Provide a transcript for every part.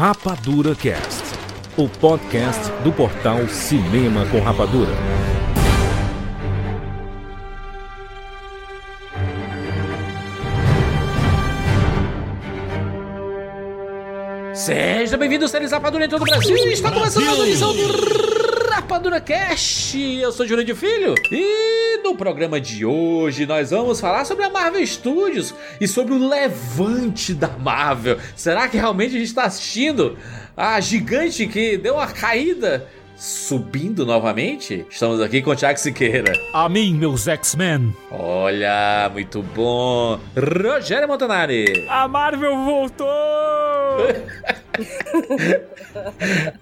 Rapadura Cast, o podcast do portal Cinema com Rapadura. Seja bem-vindo, seres Rapadura em todo o Brasil. Está começando mais uma edição do Rapadura Cast. Eu sou Júlio de Filho e no programa de hoje nós vamos falar sobre a Marvel Studios e sobre o levante da Marvel. Será que realmente a gente está assistindo a gigante que deu uma caída? Subindo novamente? Estamos aqui com o Thiago Siqueira. A mim, meus X-Men. Olha, muito bom. Rogério Montanari. A Marvel voltou!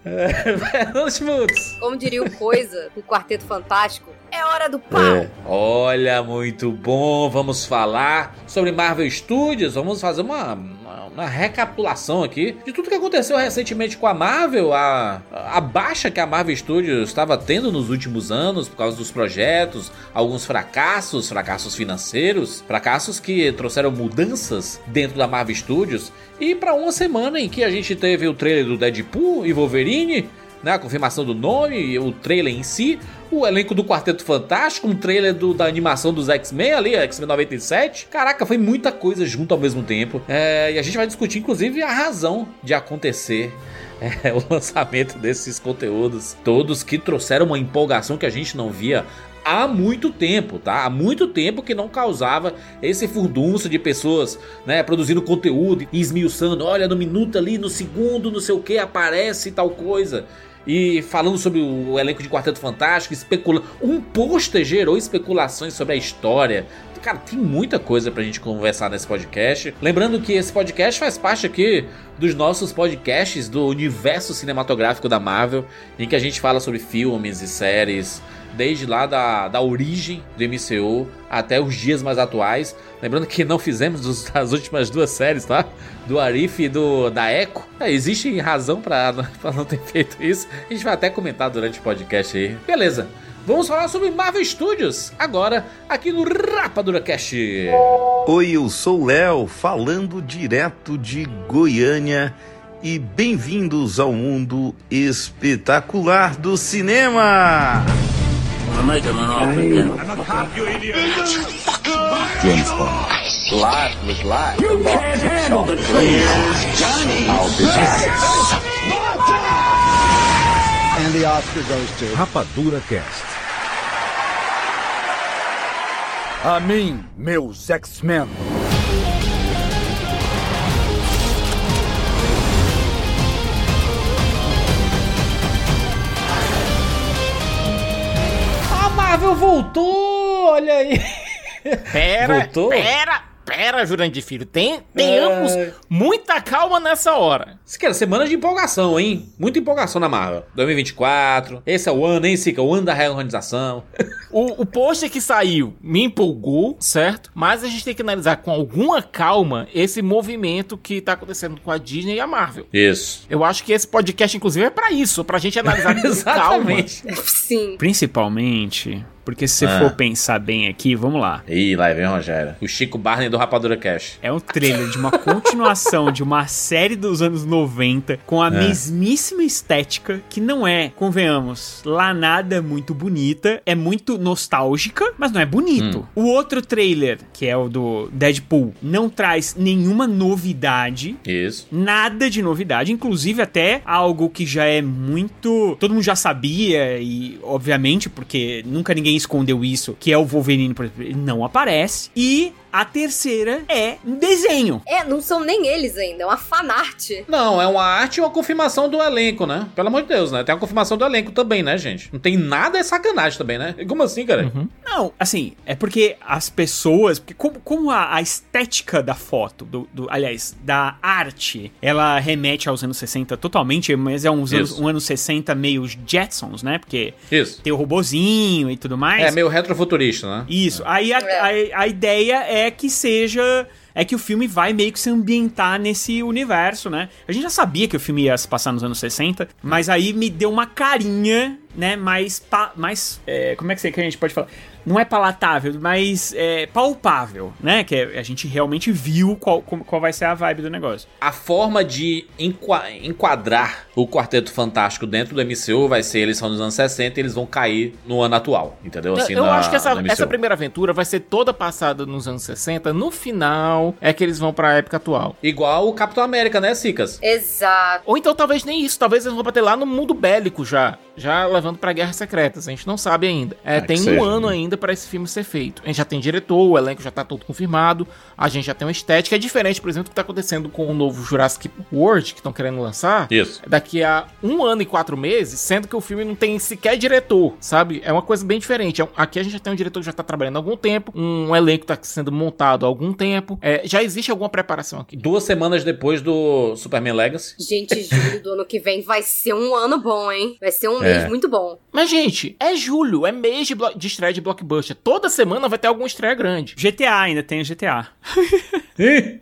Fernando Schmutz. Como diria o Coisa, o Quarteto Fantástico, é hora do pau! É. Olha, muito bom. Vamos falar sobre Marvel Studios. Vamos fazer uma, uma, uma recapitulação aqui de tudo que aconteceu recentemente com a Marvel, a, a baixa que a Marvel Studios estava tendo nos últimos anos por causa dos projetos, alguns fracassos, fracassos financeiros, fracassos que trouxeram mudanças dentro da Marvel Studios. E para uma semana em que a gente teve o trailer do Deadpool e Wolverine, né, a confirmação do nome, o trailer em si, o elenco do Quarteto Fantástico, um trailer do, da animação dos X-Men ali, X-Men 97. Caraca, foi muita coisa junto ao mesmo tempo. É, e a gente vai discutir, inclusive, a razão de acontecer é, o lançamento desses conteúdos todos que trouxeram uma empolgação que a gente não via há muito tempo, tá? Há muito tempo que não causava esse furdunço de pessoas, né, produzindo conteúdo e esmiuçando, olha, no minuto ali, no segundo, não sei o que, aparece tal coisa. E falando sobre o elenco de Quarteto Fantástico, especulando. Um pôster gerou especulações sobre a história. Cara, tem muita coisa pra gente conversar nesse podcast. Lembrando que esse podcast faz parte aqui dos nossos podcasts do universo cinematográfico da Marvel, em que a gente fala sobre filmes e séries, desde lá da, da origem do MCU até os dias mais atuais. Lembrando que não fizemos as últimas duas séries, tá? Do Arif e do da Echo. É, existe razão para não ter feito isso. A gente vai até comentar durante o podcast aí. Beleza. Vamos falar sobre Marvel Studios agora aqui no Rapadura Cast. Oi, eu sou o Léo, falando direto de Goiânia e bem-vindos ao mundo espetacular do cinema. James Bond. Life was life. You can't handle the truth. Johnny. I'll be back. And the Oscar goes to Rapadura Cast. a mim, meus X-Men. Voltou, olha aí. Pera, Voltou? pera, pera, Jurandir Filho. Tem, tenhamos É. muita calma nessa hora. Isso que era semana de empolgação, hein? Muita empolgação na Marvel. 2024. Esse é o ano, hein, Sica? O ano da reorganização. O, o pôster que saiu me empolgou, certo? Mas a gente tem que analisar com alguma calma esse movimento que tá acontecendo com a Disney e a Marvel. Isso. Eu acho que esse podcast, inclusive, é pra isso, pra gente analisar com calma. Exatamente. Sim. Principalmente, porque se você Ah. for pensar bem aqui, vamos lá. Ih, lá vem o Rogério. O Chico Barney do Rapadura Cash. É um trailer de uma continuação de uma série dos anos 90 com a É. mesmíssima estética que não é, convenhamos, lá nada muito bonita, é muito nostálgica, mas não é bonito. Hum. O outro trailer, que é o do Deadpool, não traz nenhuma novidade. Isso. Nada de novidade, inclusive até algo que já é muito. Todo mundo já sabia, e obviamente, porque nunca ninguém escondeu isso, que é o Wolverine, por exemplo, ele não aparece. E a terceira é um desenho. É, não são nem eles ainda, é uma fanart. Não, é uma arte e uma confirmação do elenco, né? Pelo amor de Deus, né? Tem a confirmação do elenco também, né, gente? Não tem nada é sacanagem também, né? Como assim, cara? Não, assim, é porque as pessoas. Porque como, como a, a estética da foto, do, do- aliás, da arte, ela remete aos anos 60 totalmente, mas é uns anos, um anos 60 meio Jetsons, né? Porque Isso. tem o robozinho e tudo mais. É meio retrofuturista, né? Isso. Aí a, É. a, a ideia é que seja. É que o filme vai meio que se ambientar nesse universo, né? A gente já sabia que o filme ia se passar nos anos 60, mas aí me deu uma carinha, né? Mais. mais é, como é que, que a gente pode falar? Não é palatável, mas é palpável, né? Que é- a gente realmente viu qual, qual vai ser a vibe do negócio. A forma de enqua- enquadrar o Quarteto Fantástico dentro do MCU vai ser, eles são dos anos 60 e eles vão cair no ano atual, entendeu? Eu- Assim, eu na- acho que essa, essa primeira aventura vai ser toda passada nos anos 60. No final é que eles vão pra época atual. Igual o Capitão América, né, Cicas? Exato. Ou então talvez nem isso, talvez eles vão bater lá no mundo bélico já, já levando pra guerras secretas. A gente não sabe ainda. É, Ah, tem um seja, ano né? ainda pra esse filme ser feito. A gente já tem diretor, o elenco já tá todo confirmado, a gente já tem uma estética. É diferente, por exemplo, do que tá acontecendo com o novo Jurassic World que estão querendo lançar. Isso. Daqui a um ano e quatro meses, sendo que o filme não tem sequer diretor, sabe? É uma coisa bem diferente. É Aqui a gente já tem um diretor que já tá trabalhando há algum tempo, um elenco tá sendo montado há algum tempo. É, já existe alguma preparação aqui. Duas semanas depois do Superman Legacy. Gente, julho do ano que vem vai ser um ano bom, hein? Vai ser um É. mês muito bom. Mas, gente, é julho, é mês de, blo- de estreia de blockbuster. Toda semana vai ter alguma estreia grande. GTA ainda tem GTA.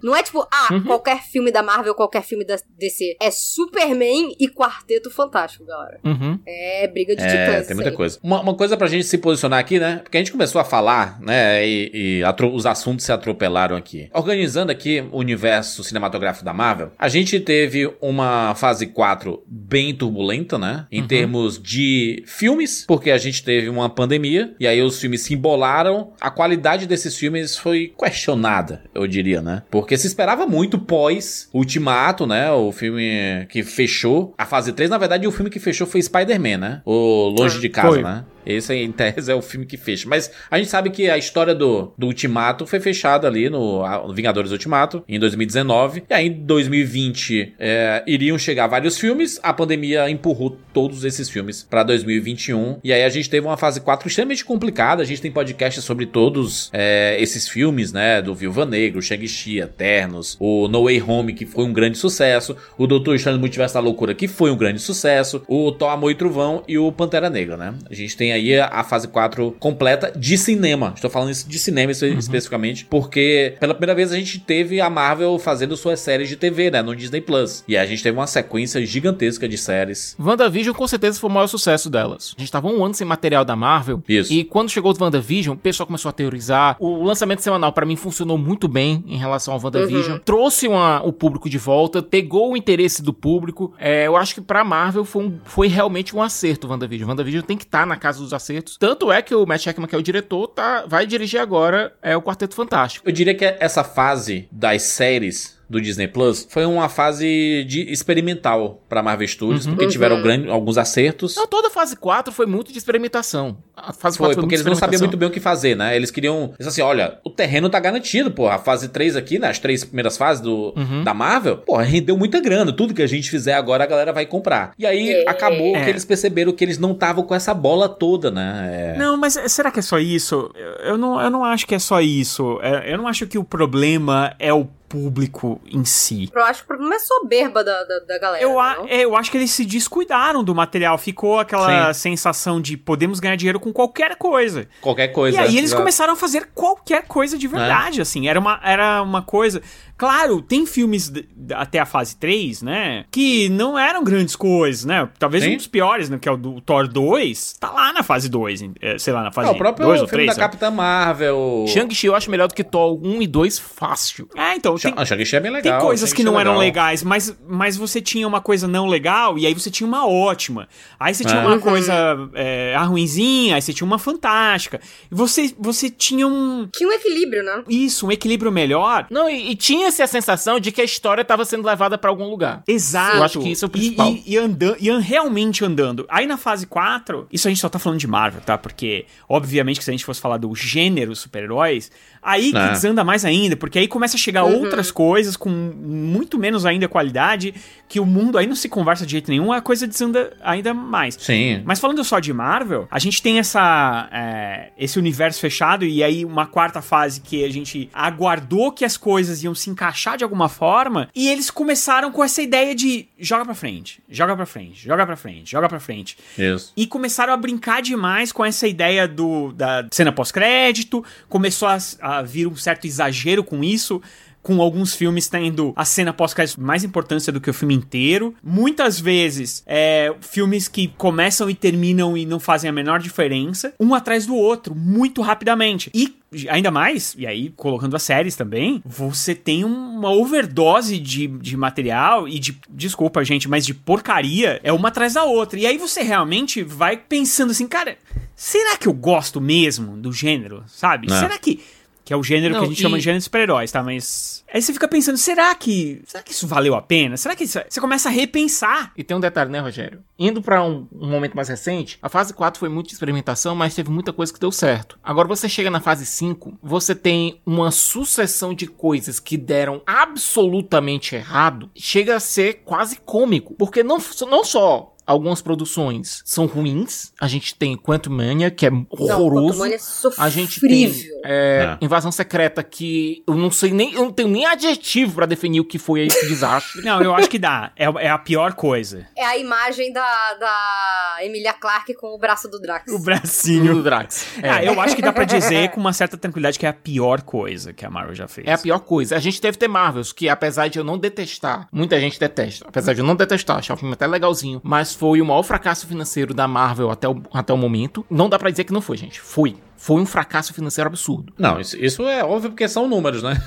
Não é tipo, ah, Uhum. qualquer filme da Marvel, qualquer filme da DC. É Superman e Quarteto Fantástico, galera. Uhum. É briga de É, titãs. tem muita aí. coisa. Uma, uma coisa pra gente se posicionar aqui, né? Porque a gente começou a falar, né? E, e os assuntos se atropelaram aqui. Organizando aqui o universo cinematográfico da Marvel, a gente teve uma fase 4 bem turbulenta, né? Em termos de filmes, porque a gente teve uma pandemia, e aí os filmes se embolaram. A qualidade desses filmes foi questionada, eu diria, né? Porque se esperava muito pós Ultimato, né? O filme que fechou. A fase 3, na verdade, o filme que fechou foi Spider-Man, né? O Longe de Casa, Foi. né? Esse, em tese, é o filme que fecha. Mas a gente sabe que a história do, do Ultimato foi fechada ali no, no Vingadores Ultimato, em 2019. E aí, em 2020, é, iriam chegar vários filmes. A pandemia empurrou todos esses filmes pra 2021. E aí, a gente teve uma fase 4 extremamente complicada. A gente tem podcast sobre todos é, esses filmes, né? Do Viúva Negra, o Shang-Chi, Eternos, o No Way Home, que foi um grande sucesso. O Doutor Estranho Multiverso da Loucura, que foi um grande sucesso. O Thor, Amor e Trovão e o Pantera Negra, né? A gente tem aí a fase 4 completa de cinema. Estou falando isso de cinema espe- especificamente, porque pela primeira vez a gente teve a Marvel fazendo suas séries de TV, né? No Disney Plus. E a gente teve uma sequência gigantesca de séries. WandaVision com certeza foi o maior sucesso delas. A gente tava um ano sem material da Marvel. Isso. E quando chegou o WandaVision, o pessoal começou a teorizar. O lançamento semanal, pra mim, funcionou muito bem em relação ao WandaVision. Trouxe uma- o público de volta, pegou o interesse do público. É, eu acho que pra Marvel foi, um- foi realmente um acerto o WandaVision. O WandaVision tem que estar na casa dos acertos. Tanto é que o Matt Sheckman, que é o diretor, tá, vai dirigir agora é, o Quarteto Fantástico. Eu diria que essa fase das séries do Disney Plus foi uma fase de experimental pra Marvel Studios, porque Uhum. tiveram grande- alguns acertos. Não, toda a fase 4 foi muito de experimentação. A fase 4 Foi, foi, porque muito eles não sabiam muito bem o que fazer, né? Eles queriam. Eles assim, olha, o terreno tá garantido, porra. A fase 3 aqui, né? As três primeiras fases do, Uhum. da Marvel, porra, rendeu muita grana. Tudo que a gente fizer agora, a galera vai comprar. E aí É. acabou É. que eles perceberam que eles não estavam com essa bola toda, né? É. Não, mas será que é só isso? Eu- Eu não, eu não acho que é só isso. É, Eu não acho que o problema é o público em si. Eu acho que o problema é soberba da, da, da galera. Eu, a- não? é, eu acho que eles se descuidaram do material. Ficou aquela sensação de podemos ganhar dinheiro com qualquer coisa. Qualquer coisa. E aí eles Exato. começaram a fazer qualquer coisa de verdade, assim. Era uma, era uma coisa. Claro, tem filmes de- até a fase 3, né? Que não eram grandes coisas, né? Talvez Sim. um dos piores, né? Que é o do Thor 2. Tá lá na fase 2, eh, sei lá, na fase É, o próprio 2 ou filme 3. da Capitã Marvel. Shang-Chi eu acho melhor do que Thor 1 e 2 fácil. É, então. Tem, Ah, Shang-Chi é bem legal. tem coisas que é não eram legal. legais, mas, mas você tinha uma coisa não legal e aí você tinha uma ótima. Aí você tinha É. uma Uhum. coisa é, a ruinzinha, aí você tinha uma fantástica. E você, você tinha um. Tinha um equilíbrio, né? Isso, um equilíbrio melhor. Não, e, e tinha-se a sensação de que a história estava sendo levada pra algum lugar. Exato. Eu acho que isso é o E- principal. E, e, andando, e an- realmente andando. Aí na fase 4, isso a gente só tá falando de Marvel, tá? Porque, obviamente, que se a gente fosse falar do gênero super-heróis, aí que É. desanda mais ainda, porque aí começa a chegar Uhum. outras coisas com muito menos ainda qualidade, que o mundo aí não se conversa de jeito nenhum, a coisa desanda ainda mais. Sim. Mas falando só de Marvel, a gente tem essa é, esse universo fechado e aí uma quarta fase que a gente aguardou que as coisas iam se encaixar de alguma forma e eles começaram com essa ideia de joga pra frente, joga pra frente, joga pra frente, joga pra frente. Isso. E começaram a brincar demais com essa ideia do, da cena pós-crédito, começou a, a vir um certo exagero com isso. com alguns filmes tendo a cena pós-crédito mais importância do que o filme inteiro. Muitas vezes, é, filmes que começam e terminam e não fazem a menor diferença, um atrás do outro, muito rapidamente. E ainda mais, e aí colocando as séries também, você tem uma overdose de, de material e de, desculpa gente, mas de porcaria, é uma atrás da outra. E aí você realmente vai pensando assim, cara, será que eu gosto mesmo do gênero, sabe? É. Será que que é o gênero Não, que a gente e- chama de gênero de super-heróis, tá? Mas aí você fica pensando, será que, será que isso valeu a pena? Será que isso... você começa a repensar? E tem um detalhe, né, Rogério? Indo pra um, um momento mais recente, a fase 4 foi muito de experimentação, mas teve muita coisa que deu certo. Agora você chega na fase 5, você tem uma sucessão de coisas que deram absolutamente errado, chega a ser quase cômico, porque não, não só algumas produções são ruins, a gente tem Quantum Mania, que é horroroso. Quantum Mania é A gente tem é, É. Invasão Secreta, que eu não sei nem, eu não tenho nem adjetivo pra definir o que foi esse desastre. Não, eu acho que dá. É, é a pior coisa. É a imagem da, da Emilia Clarke com o braço do Drax. O bracinho. do Drax. É. Ah, eu acho que dá pra dizer com uma certa tranquilidade que é a pior coisa que a Marvel já fez. É a pior coisa. A gente teve The Marvels, que apesar de eu não detestar, muita gente detesta, apesar de eu não detestar, achar o filme até legalzinho, mas foi o maior fracasso financeiro da Marvel até o, até o momento. Não dá pra dizer que não foi, gente. Foi. Foi um fracasso financeiro absurdo. Não, isso, isso é óbvio porque são números, né?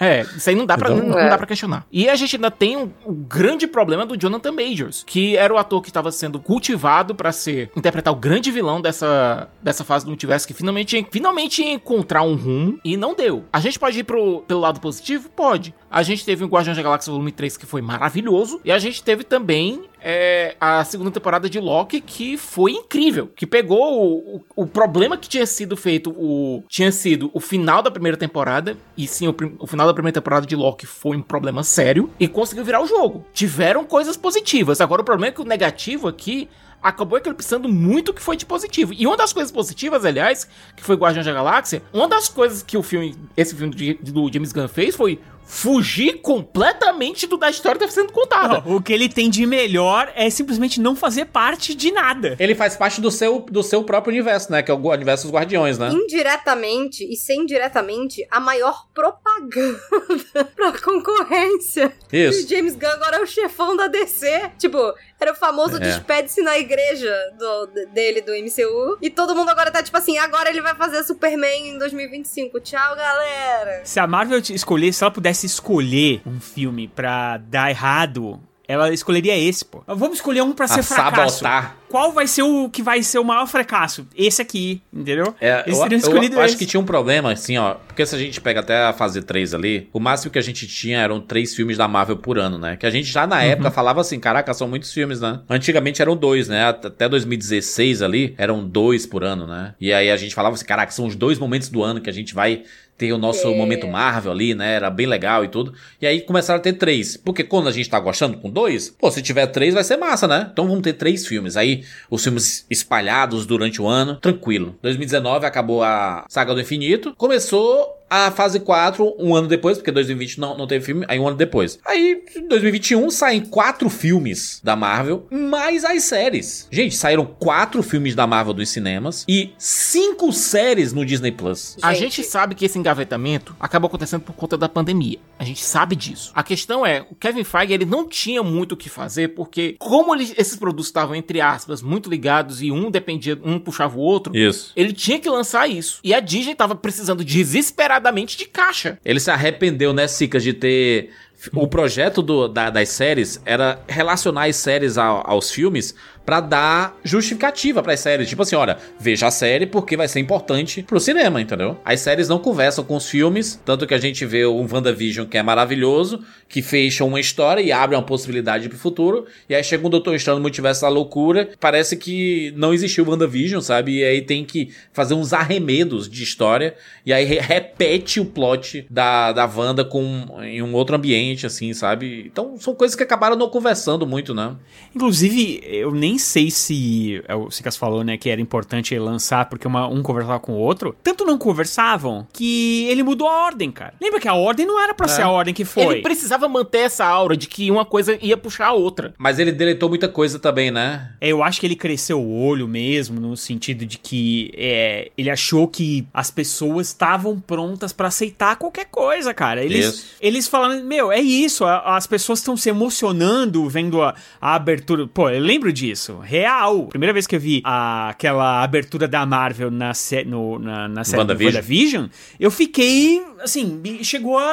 É, isso aí não dá pra, Então, não, é. não dá pra questionar. E a gente ainda tem um, um grande problema do Jonathan Majors, que era o ator que estava sendo cultivado pra ser interpretar o grande vilão dessa, dessa fase do multiverso, que finalmente, finalmente ia encontrar um rumo e não deu. A gente pode ir pro, pelo lado positivo? Pode. A gente teve o Guardiões da Galáxia Volume 3, que foi maravilhoso, e a gente teve também é, a segunda temporada de Loki, que foi incrível. Que pegou o, o, o problema que tinha sido feito, o tinha sido o final da primeira temporada, e sim, o, o final da primeira temporada de Loki foi um problema sério, e conseguiu virar o jogo. Tiveram coisas positivas. Agora, o problema é que o negativo aqui acabou eclipsando muito o que foi de positivo. E uma das coisas positivas, aliás, que foi Guardiões da Galáxia, uma das coisas que o filme, esse filme de- do James Gunn fez foi fugir completamente do da história que tá sendo contada. Não, o que ele tem de melhor é simplesmente não fazer parte de nada. Ele faz parte do seu, do seu próprio universo, né? Que é o universo dos Guardiões, né? Indiretamente e sem diretamente, a maior propaganda pra concorrência. E o Isso. James Gunn agora é o chefão da DC. Tipo, era o famoso É. despede-se na igreja do- de- dele, do MCU. E todo mundo agora tá tipo assim, agora ele vai fazer Superman em 2025. Tchau, galera. Se a Marvel te escolhesse, se ela pudesse escolher um filme pra dar errado, ela escolheria esse, pô. Vamos escolher um pra ser A fracasso. sabotar. Qual vai ser o que vai ser o maior fracasso? Esse aqui, entendeu? É, Eles eu, teriam eu- escolhido eu acho esse. que tinha um problema, assim, ó. Porque se a gente pega até a fase 3 ali, o máximo que a gente tinha eram três filmes da Marvel por ano, né? Que a gente já na época falava assim, caraca, são muitos filmes, né? Antigamente eram dois, né? At- Até 2016 ali, eram dois por ano, né? E aí a gente falava assim, caraca, são os dois momentos do ano que a gente vai ter o nosso É. momento Marvel ali, né? Era bem legal e tudo. E aí começaram a ter três. Porque quando a gente tá gostando com dois, pô, se tiver três vai ser massa, né? Então vamos ter três filmes. Aí os filmes espalhados durante o ano, tranquilo. 2019 acabou a Saga do Infinito. Começou a fase 4 um ano depois, porque 2020 não, não teve filme, aí um ano depois. Aí, em 2021, saem quatro filmes da Marvel, mais as séries. Gente, saíram quatro filmes da Marvel dos cinemas e cinco séries no Disney Plus. A gente sabe que esse engavetamento acabou acontecendo por conta da pandemia. A gente sabe disso. A questão é, o Kevin Feige ele não tinha muito o que fazer porque como ele- esses produtos estavam entre aspas muito ligados e um dependia, um puxava o outro, Isso. ele tinha que lançar isso. E a Disney tava precisando desesperadamente de caixa. Ele se arrependeu, né, Sicas, de ter. O projeto do- da- das séries era relacionar as séries ao- aos filmes pra dar justificativa pras séries. Tipo assim, olha, veja a série porque vai ser importante pro cinema, entendeu? As séries não conversam com os filmes, tanto que a gente vê o WandaVision, que é maravilhoso, que fecha uma história e abre uma possibilidade pro futuro. E aí chega um Doutor Estranho no Multiverso da Loucura, parece que não existiu WandaVision, sabe? E aí tem que fazer uns arremedos de história, e aí re- repete o plot da, da Wanda com, em um outro ambiente, assim, sabe? Então são coisas que acabaram não conversando muito, né? Inclusive, eu nem nem sei se. é O Sicas falou, né, que era importante ele lançar porque uma- um conversava com o outro. Tanto não conversavam que ele mudou a ordem, cara. Lembra que a ordem não era pra ser a ordem que foi. Ele precisava manter essa aura de que uma coisa ia puxar a outra. Mas ele deletou muita coisa também, né? É, Eu acho que ele cresceu o olho mesmo, no sentido de que é, ele achou que as pessoas estavam prontas pra aceitar qualquer coisa, cara. Eles, Isso. eles falando, meu, é isso, as pessoas estão se emocionando vendo a, a abertura. Pô, eu lembro disso, real. Primeira vez que eu vi a- aquela abertura da Marvel na, sé- no, na, na série do WandaVision. WandaVision, eu fiquei, assim, chegou a,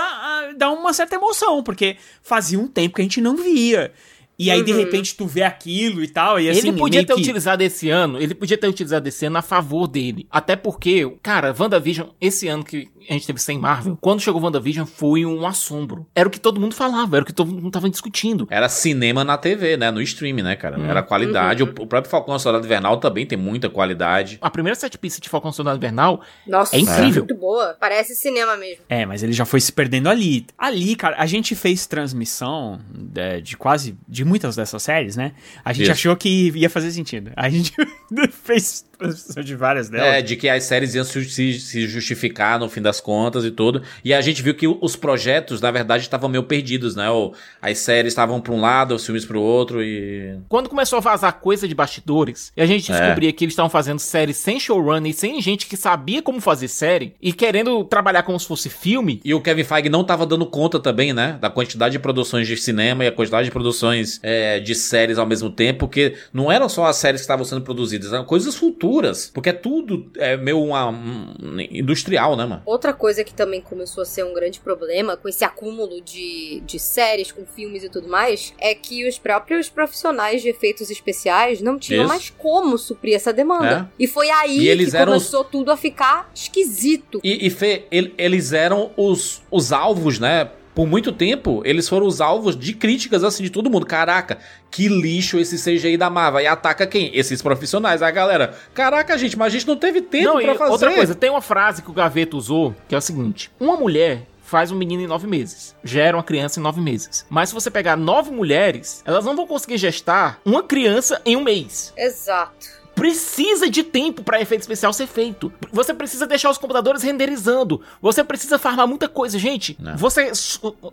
a dar uma certa emoção, porque fazia um tempo que a gente não via. E aí, de repente, tu vê aquilo e tal, e assim... ele podia ter que- utilizado esse ano, ele podia ter utilizado esse ano a favor dele. Até porque, cara, WandaVision, esse ano que a gente teve sem Marvel, quando chegou WandaVision foi um assombro. Era o que todo mundo falava, era o que todo mundo tava discutindo. Era cinema na TV, né? No streaming, né, cara? Era qualidade. O, o próprio Falcão Soldado Invernal também tem muita qualidade. A primeira set piece de Falcão Soldado Invernal Nossa, É incrível. muito boa. Parece cinema mesmo. É, mas ele já foi se perdendo ali. Ali, cara, a gente fez transmissão de, de quase, de muitas dessas séries, né? A gente Isso. achou que ia fazer sentido. A gente fez transmissão de várias delas. É, de que as séries iam se, se- se justificar no fim das contas e tudo. E a gente viu que os projetos, na verdade, estavam meio perdidos, né? Ou as séries estavam pra um lado, os filmes pro outro e. Quando começou a vazar coisa de bastidores, e a gente É. descobria que eles estavam fazendo séries sem showrunner e sem gente que sabia como fazer série, e querendo trabalhar como se fosse filme, E o Kevin Feige não tava dando conta também, né? Da quantidade de produções de cinema e a quantidade de produções é, de séries ao mesmo tempo, porque não eram só as séries que estavam sendo produzidas, eram coisas futuras. Porque é tudo é meio uma, um, industrial, né, mano? Outra coisa que também começou a ser um grande problema com esse acúmulo de, de séries, com filmes e tudo mais, é que os próprios profissionais de efeitos especiais não tinham Isso. mais como suprir essa demanda. E foi aí E que eram os- começou tudo a ficar esquisito. E, e Fê, ele- eles eram os, os alvos, né? Por muito tempo, eles foram os alvos de críticas, assim, de todo mundo. Caraca, que lixo esse CGI da Marvel. E ataca quem? Esses profissionais. A galera, caraca, gente, mas a gente não teve tempo Não, pra e fazer. outra coisa, tem uma frase que o Gaveta usou, que é o seguinte: uma mulher faz um menino em nove meses, gera uma criança em nove meses. Mas se você pegar nove mulheres, elas não vão conseguir gestar uma criança em um mês. Exato. Precisa de tempo para efeito especial ser feito. Você precisa deixar os computadores renderizando. Você precisa farmar muita coisa, gente. Não. Você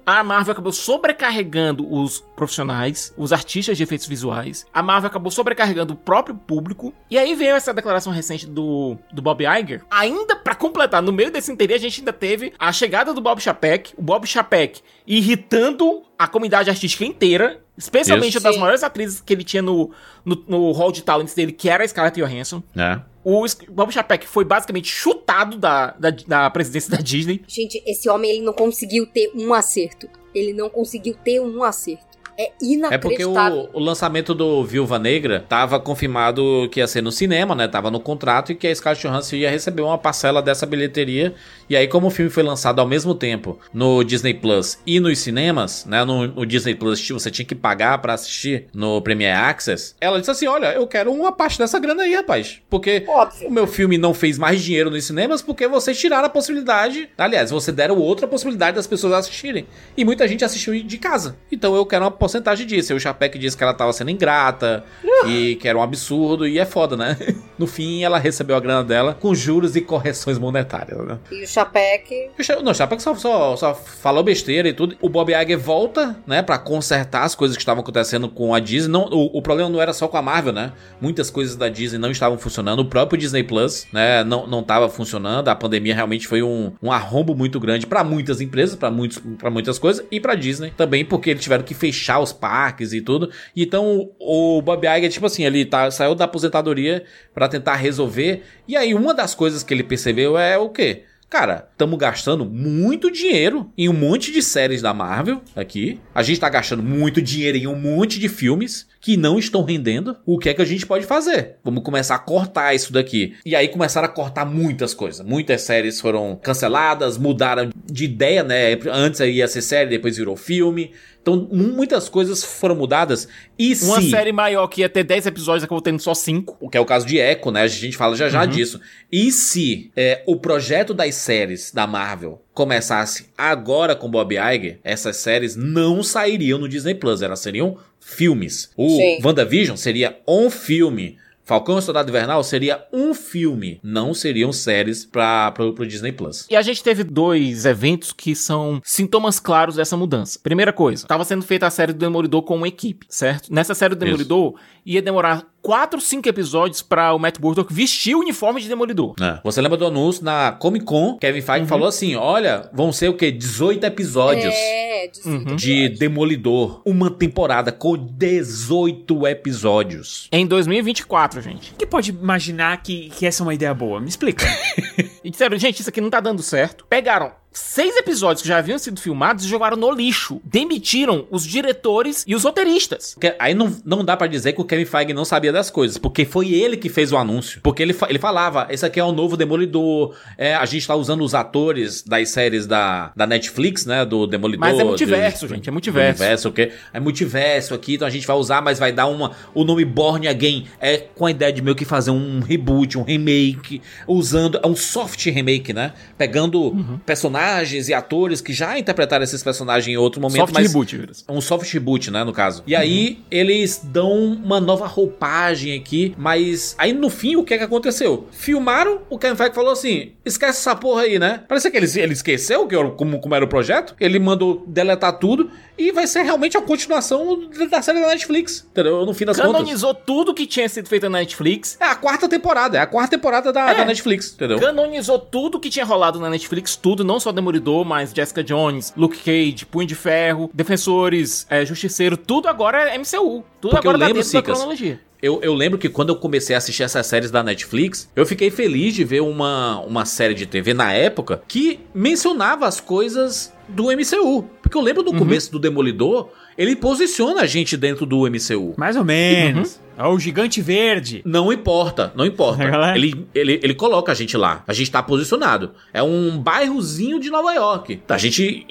a Marvel acabou sobrecarregando os profissionais, os artistas de efeitos visuais. A Marvel acabou sobrecarregando o próprio público. E aí veio essa declaração recente do, do Bob Iger. Ainda para completar, no meio desse inteiro a gente ainda teve a chegada do Bob Chapek, o Bob Chapek irritando a comunidade artística inteira, especialmente Isso. das Sim. maiores atrizes que ele tinha no, no, no hall de talents dele, que era a Scarlett Johansson. É. O Bob Chapek foi basicamente chutado da, da, da presidência da Disney. Gente, esse homem ele não conseguiu ter um acerto. Ele não conseguiu ter um acerto. É É porque inacreditável. o, o lançamento do Viúva Negra tava confirmado que ia ser no cinema, né? Tava no contrato e que a Scarlett Johansson ia receber uma parcela dessa bilheteria. E aí, como o filme foi lançado ao mesmo tempo no Disney Plus e nos cinemas, né? No, no Disney Plus você tinha que pagar pra assistir no Premiere Access. Ela disse assim: Olha, eu quero uma parte dessa grana aí, rapaz. Porque Óbvio. o meu filme não fez mais dinheiro nos cinemas porque vocês tiraram a possibilidade. Aliás, você deram outra possibilidade das pessoas assistirem. E muita gente assistiu de casa. Então eu quero uma porcentagem disso. E o Chapek disse que ela tava sendo ingrata e que era um absurdo. E é foda, né? No fim, ela recebeu a grana dela com juros e correções monetárias, né? E o Chapek. E o Cha- Não, o Chapek só, só, só falou besteira e tudo. O Bob Iger volta, né, pra consertar as coisas que estavam acontecendo com a Disney. Não, o, o problema não era só com a Marvel, né? Muitas coisas da Disney não estavam funcionando. O próprio Disney Plus, né, não, não tava funcionando. A pandemia realmente foi um, um arrombo muito grande pra muitas empresas, para muitas coisas e pra Disney também, porque eles tiveram que fechar os parques e tudo. Então o Bob Iger, tipo assim, ele tá, saiu da aposentadoria pra tentar resolver. E aí uma das coisas que ele percebeu é o quê? Cara, estamos gastando muito dinheiro em um monte de séries da Marvel aqui. A gente tá gastando muito dinheiro em um monte de filmes que não estão rendendo. O que é que a gente pode fazer? Vamos começar a cortar isso daqui. E aí começaram a cortar muitas coisas. Muitas séries foram canceladas, mudaram de ideia, né? Antes ia ser série, depois virou filme. Então, muitas coisas foram mudadas. E Uma se... série maior que ia ter 10 episódios, acabou tendo só 5. O que é o caso de Echo, né? A gente fala já já Uhum. disso. E se é, o projeto das séries da Marvel começasse agora com Bob Iger, essas séries não sairiam no Disney Plus, elas seriam filmes. O Sim. WandaVision seria um filme. Falcão e o Soldado Invernal seria um filme, não seriam séries para pro, pro Disney Plus. E a gente teve dois eventos que são sintomas claros dessa mudança. Primeira coisa, estava sendo feita a série do Demolidor com uma equipe, certo? Nessa série do Isso. Demolidor, ia demorar 4, 5 episódios para o Matt Murdock vestir o uniforme de Demolidor. É. Você lembra do anúncio na Comic Con? Kevin Feige Uhum. falou assim: olha, vão ser o quê? 18 episódios. É, de Uhum. De Demolidor. Uma temporada com 18 episódios. Em 2024, gente. Quem pode imaginar que, que essa é uma ideia boa? Me explica. E disseram, gente, isso aqui não tá dando certo. Pegaram seis episódios que já haviam sido filmados e jogaram no lixo. Demitiram os diretores e os roteiristas. Aí não, não dá pra dizer que o Kevin Feige não sabia das coisas, porque foi ele que fez o anúncio. Porque ele, ele falava, esse aqui é o novo Demolidor, é, a gente tá usando os atores das séries da, da Netflix, né, do Demolidor. Mas é multiverso, do- gente, é multiverso. Universo, o quê? É multiverso aqui, então a gente vai usar, mas vai dar uma... O nome Born Again é com a ideia de meio que fazer um reboot, um remake, usando... É um soft remake, né? Pegando Uhum. personagens e atores que já interpretaram esses personagens em outro momento, Soft mas... reboot, Viras. Um soft reboot, né, no caso. E aí, eles dão uma nova roupagem aqui, mas aí no fim, o que é que aconteceu? Filmaram, o Kevin Feige falou assim, esquece essa porra aí, né? Parece que ele, ele esqueceu que era- como, como era o projeto, ele mandou deletar tudo, e vai ser realmente a continuação da série da Netflix, entendeu? No fim das contas. Canonizou tudo que tinha sido feito na Netflix. É a quarta temporada, é a quarta temporada da, É. da Netflix, entendeu? Canonizou tudo que tinha rolado na Netflix, tudo, não só Demolidor, mas Jessica Jones, Luke Cage, Punho de Ferro, Defensores, é, Justiceiro, tudo agora é MCU. Tudo Porque eu agora tá lembro, dentro da Sicas, cronologia. Eu, eu lembro que quando eu comecei a assistir essas séries da Netflix, eu fiquei feliz de ver uma, uma série de TV na época que mencionava as coisas do MCU. Porque eu lembro do começo do Demolidor, ele posiciona a gente dentro do MCU. Mais ou menos. É o gigante verde. Não importa, não importa. É? Ele, ele, ele coloca a gente lá. A gente tá posicionado. É um bairrozinho de Nova York. A gente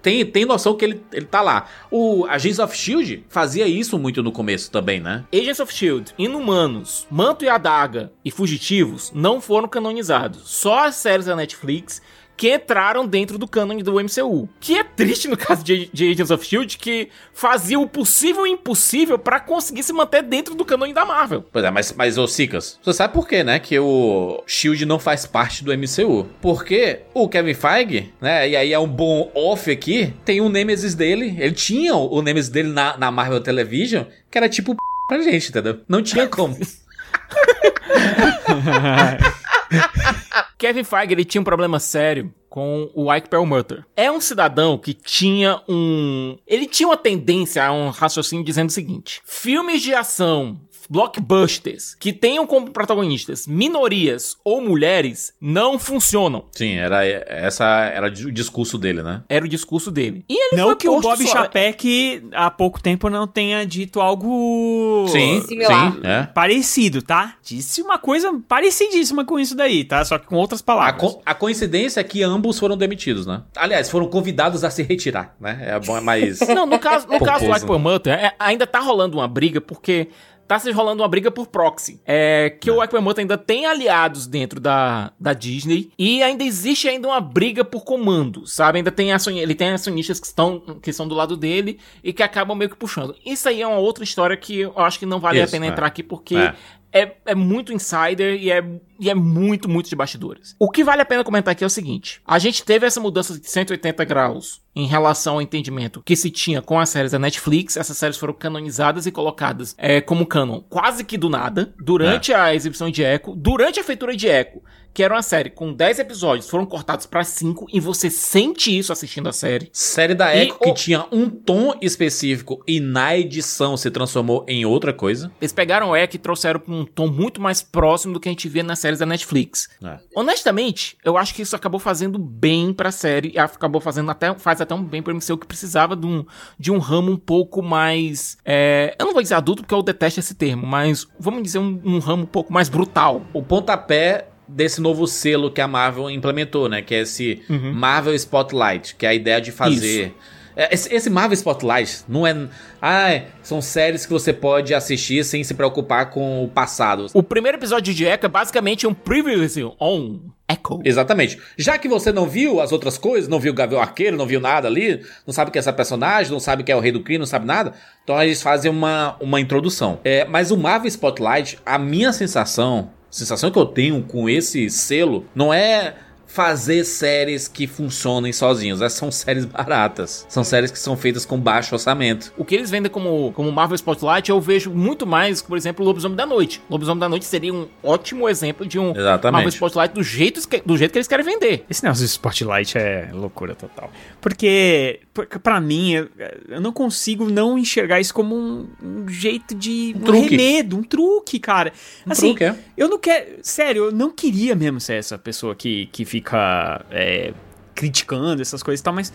tem, tem noção que ele, ele tá lá. O Agents of Shield fazia isso muito no começo também, né? Agents of Shield, Inumanos, Manto e Adaga e Fugitivos não foram canonizados. Só as séries da Netflix que entraram dentro do cânone do MCU. Que é triste no caso de, de Agents of Shield, que fazia o possível e o impossível pra conseguir se manter dentro do cânone da Marvel. Pois é, mas, mas ô Sicas, você sabe por quê, né? Que o Shield não faz parte do MCU. Porque o Kevin Feige, né? E aí é um bom off aqui, tem o Nemesis dele. Ele tinha o Nemesis dele na, na Marvel Television, que era tipo p pra gente, entendeu? Não tinha como. Kevin Feige ele tinha um problema sério com o Ike Perlmutter. É um cidadão que tinha um... Ele tinha uma tendência a um raciocínio dizendo o seguinte. Filmes de ação, blockbusters, que tenham como protagonistas minorias ou mulheres, não funcionam. Sim, era essa era o discurso dele, né? Era o discurso dele. E ele Não que o Bob só- Chapek há pouco tempo não tenha dito algo Sim, Similar. sim, é. parecido, tá? Disse uma coisa parecidíssima com isso daí, tá? Só que com outras A, palavras. co- a coincidência é que ambos foram demitidos, né? Aliás, foram convidados a se retirar, né? É bom, é mais. Não, no caso, no caso do. Ike Perlmutter, é, ainda tá rolando uma briga porque tá se rolando uma briga por proxy. É que o Ike Perlmutter ainda tem aliados dentro da, da Disney e ainda existe ainda uma briga por comando, sabe? Ainda tem acion, ele tem acionistas que estão que são do lado dele e que acabam meio que puxando. Isso aí é uma outra história que eu acho que não vale a Isso, pena é. entrar aqui porque É. é, é muito insider e é, e é muito, muito de bastidores. O que vale a pena comentar aqui é o seguinte: a gente teve essa mudança de 180 graus em relação ao entendimento que se tinha com as séries da Netflix. Essas séries foram canonizadas e colocadas é, como canon quase que do nada, durante É. a exibição de Echo, durante a feitura de Echo. Que era uma série com 10 episódios, foram cortados pra 5 e você sente isso assistindo a série. Série da Echo que o- tinha um tom específico e na edição se transformou em outra coisa. Eles pegaram o Echo e trouxeram pra um tom muito mais próximo do que a gente vê nas séries da Netflix. É. Honestamente, eu acho que isso acabou fazendo bem pra série, e acabou fazendo até, faz até um bem pra MCU que precisava de um, de um ramo um pouco mais, é, eu não vou dizer adulto porque eu detesto esse termo, mas vamos dizer um, um ramo um pouco mais brutal. O pontapé desse novo selo que a Marvel implementou, né? Que é esse Uhum. Marvel Spotlight, que é a ideia de fazer É, Esse, esse Marvel Spotlight não é. Ah, são séries que você pode assistir sem se preocupar com o passado. O primeiro episódio de Echo é basicamente um preview on Echo. Exatamente. Já que você não viu as outras coisas, não viu o Gavião Arqueiro, não viu nada ali, não sabe que é essa personagem, não sabe que é o Rei do Crime, não sabe nada, então eles fazem uma, uma introdução. É, mas o Marvel Spotlight, a minha sensação, sensação que eu tenho com esse selo, não é fazer séries que funcionem sozinhos. Essas são séries baratas. São séries que são feitas com baixo orçamento. O que eles vendem como, como Marvel Spotlight, eu vejo muito mais, por exemplo, Lobisomem da Noite. Lobisomem da Noite seria um ótimo exemplo de um Exatamente. Marvel Spotlight do jeito, que, do jeito que eles querem vender. Esse negócio de Spotlight é loucura total. Porque, pra mim, eu, eu não consigo não enxergar isso como um, um jeito de. Um, truque. remedo, um truque, cara. Um assim, truque, é. eu não quero. Sério, eu não queria mesmo ser essa pessoa que, que fica é, criticando essas coisas e tal, mas.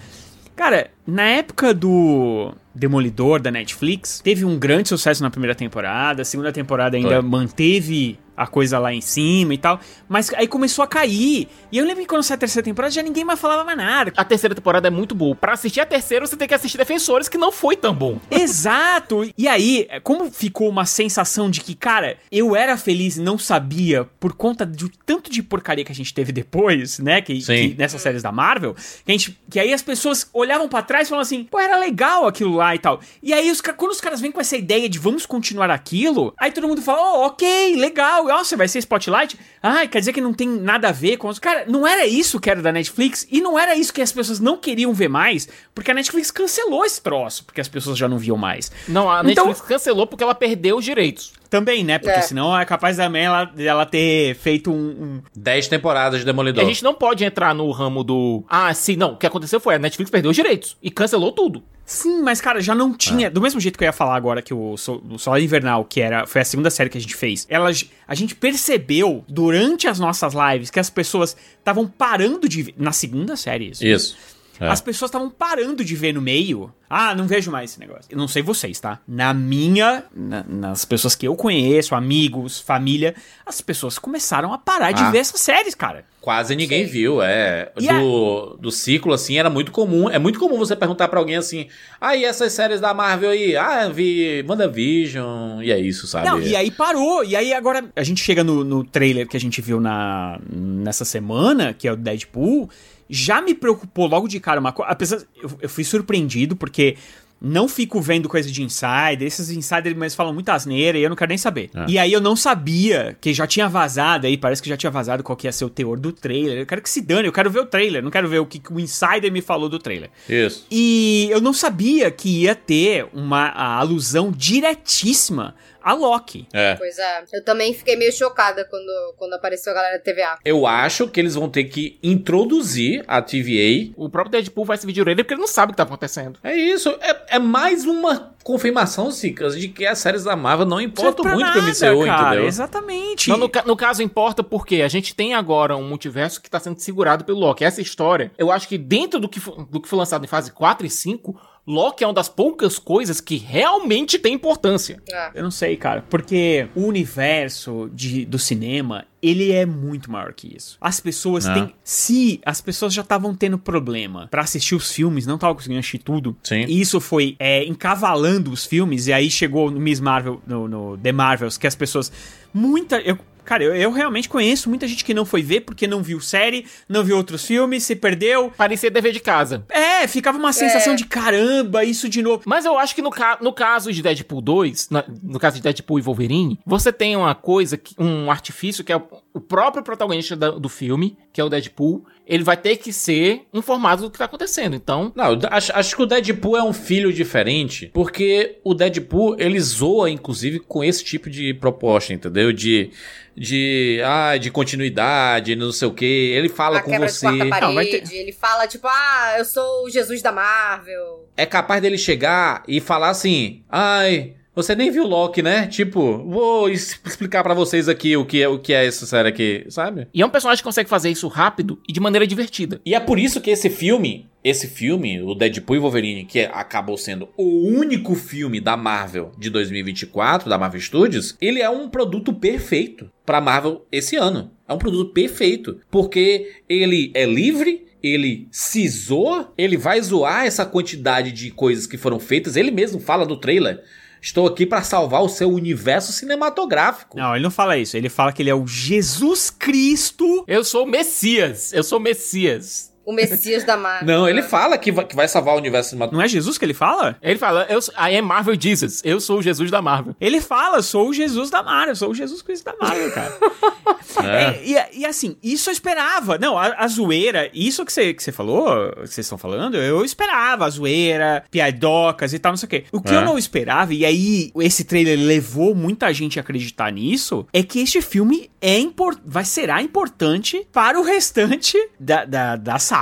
Cara, na época do Demolidor da Netflix, teve um grande sucesso na primeira temporada, a segunda temporada ainda Foi. manteve a coisa lá em cima e tal, mas aí começou a cair. E eu lembro que quando saiu a terceira temporada já ninguém mais falava mais nada. A terceira temporada é muito boa. Pra assistir a terceira, você tem que assistir Defensores, que não foi tão bom. Exato! E aí, como ficou uma sensação de que, cara, eu era feliz e não sabia por conta do tanto de porcaria que a gente teve depois, né? Que, que nessas séries da Marvel, que, a gente, que aí as pessoas olhavam pra trás e falavam assim, pô, era legal aquilo lá e tal. E aí, os, quando os caras vêm com essa ideia de vamos continuar aquilo, aí todo mundo fala, oh, ok, legal, nossa, vai ser Spotlight. Ai, quer dizer que não tem nada a ver com os. Cara, não era isso que era da Netflix e não era isso que as pessoas não queriam ver mais, porque a Netflix cancelou esse troço, porque as pessoas já não viam mais. Não, a Então- Netflix cancelou porque ela perdeu os direitos. Também, né? Porque É. senão é capaz também ela, ela ter feito um, um- 10 temporadas de E Demolidor. a gente não pode entrar no ramo do. Ah, sim, não. O que aconteceu foi a Netflix perdeu os direitos e cancelou tudo. Sim, mas cara, já não tinha. É. Do mesmo jeito que eu ia falar agora que o, Sol- o Solar Invernal, que era, foi a segunda série que a gente fez, ela, a gente percebeu durante as nossas lives que as pessoas estavam parando de. Na segunda série, isso. Isso. É. As pessoas estavam parando de ver no meio. Ah, não vejo mais esse negócio. Eu não sei vocês, tá? Na minha. na- nas pessoas que eu conheço, amigos, família, as pessoas começaram a parar de Ah. ver essas séries, cara. Quase ninguém viu, é. E Do, do ciclo, assim, era muito comum. É muito comum você perguntar pra alguém assim: Ah, e essas séries da Marvel aí? Ah, eu vi WandaVision, e é isso, sabe? Não, e aí parou. E aí agora a gente chega no, no trailer que a gente viu na, nessa semana, que é o Deadpool. Já me preocupou logo de cara uma coisa. Apesar. Eu, eu fui surpreendido, porque. Não fico vendo coisa de insider, esses insiders mas falam muita asneira e eu não quero nem saber. É. E aí eu não sabia que já tinha vazado aí, parece que já tinha vazado qual que ia ser o teor do trailer. Eu quero que se dane, eu quero ver o trailer, não quero ver o que o insider me falou do trailer. Isso. E eu não sabia que ia ter uma alusão diretíssima a Loki. É. Pois é. Eu também fiquei meio chocada quando, quando apareceu a galera da TVA. Eu acho que eles vão ter que introduzir a TVA. O próprio Deadpool vai se vir de orelha porque ele não sabe o que tá acontecendo. É isso. É, é mais uma confirmação, Cicas, de que as séries da Marvel não importam Serve muito pro nada, MCU, cara, entendeu? Exatamente. Não, no, no caso importa porque a gente tem agora um multiverso que tá sendo segurado pelo Loki. Essa história, eu acho que dentro do que, do que foi lançado em fase 4 e 5, Loki é uma das poucas coisas que realmente tem importância. É. Eu não sei, cara, porque o universo de, do cinema, ele é muito maior que isso. As pessoas É. têm... Se as pessoas já estavam tendo problema pra assistir os filmes, não estavam conseguindo assistir tudo, Sim. e isso foi é, encavalando os filmes, e aí chegou no Miss Marvel, no, no The Marvels, que as pessoas... Muita... Eu, cara, eu, eu realmente conheço muita gente que não foi ver porque não viu série, não viu outros filmes, se perdeu. Parecia dever de casa. É, ficava uma sensação É. de caramba, isso de novo. Mas eu acho que no, ca- no caso de Deadpool 2, na- no caso de Deadpool e Wolverine, você tem uma coisa, que- um artifício que é o, o próprio protagonista da- do filme, que é o Deadpool, ele vai ter que ser informado do que tá acontecendo. Então, Não, acho, acho que o Deadpool é um filho diferente, porque o Deadpool, ele zoa, inclusive, com esse tipo de proposta, entendeu? De, de, ah, de continuidade, não sei o quê. Ele fala a com você. de Não, vai parede. Ele fala, tipo, ah, eu sou o Jesus da Marvel. É capaz dele chegar e falar assim, ai... Você nem viu Loki, né? Tipo, vou explicar pra vocês aqui o que é o que é essa série aqui, sabe? e é um personagem que consegue fazer isso rápido e de maneira divertida. E é por isso que esse filme, esse filme, o Deadpool e Wolverine, que acabou sendo o único filme da Marvel de 2024, da Marvel Studios, ele é um produto perfeito pra Marvel esse ano. É um produto perfeito, porque ele é livre, ele se zoa, ele vai zoar essa quantidade de coisas que foram feitas. Ele mesmo fala no trailer. Estou aqui para salvar o seu universo cinematográfico. Não, ele não fala isso. Ele fala que ele é o Jesus Cristo. Eu sou o Messias. Eu sou o Messias. O Messias da Marvel. Não, ele fala que vai, que vai salvar o universo cinematográfico. Não é Jesus que ele fala? Ele fala, eu, I am Marvel Jesus. Eu sou o Jesus da Marvel. Ele fala, sou o Jesus da Marvel, sou o Jesus Cristo da Marvel, cara. É, e, e assim, isso eu esperava. Não, a, a zoeira, isso que você que você falou, que vocês estão falando, eu esperava. A zoeira, piadocas e tal, não sei o quê. O que É. eu não esperava, e aí esse trailer levou muita gente a acreditar nisso, é que este filme é impor vai será importante para o restante da, da, da saga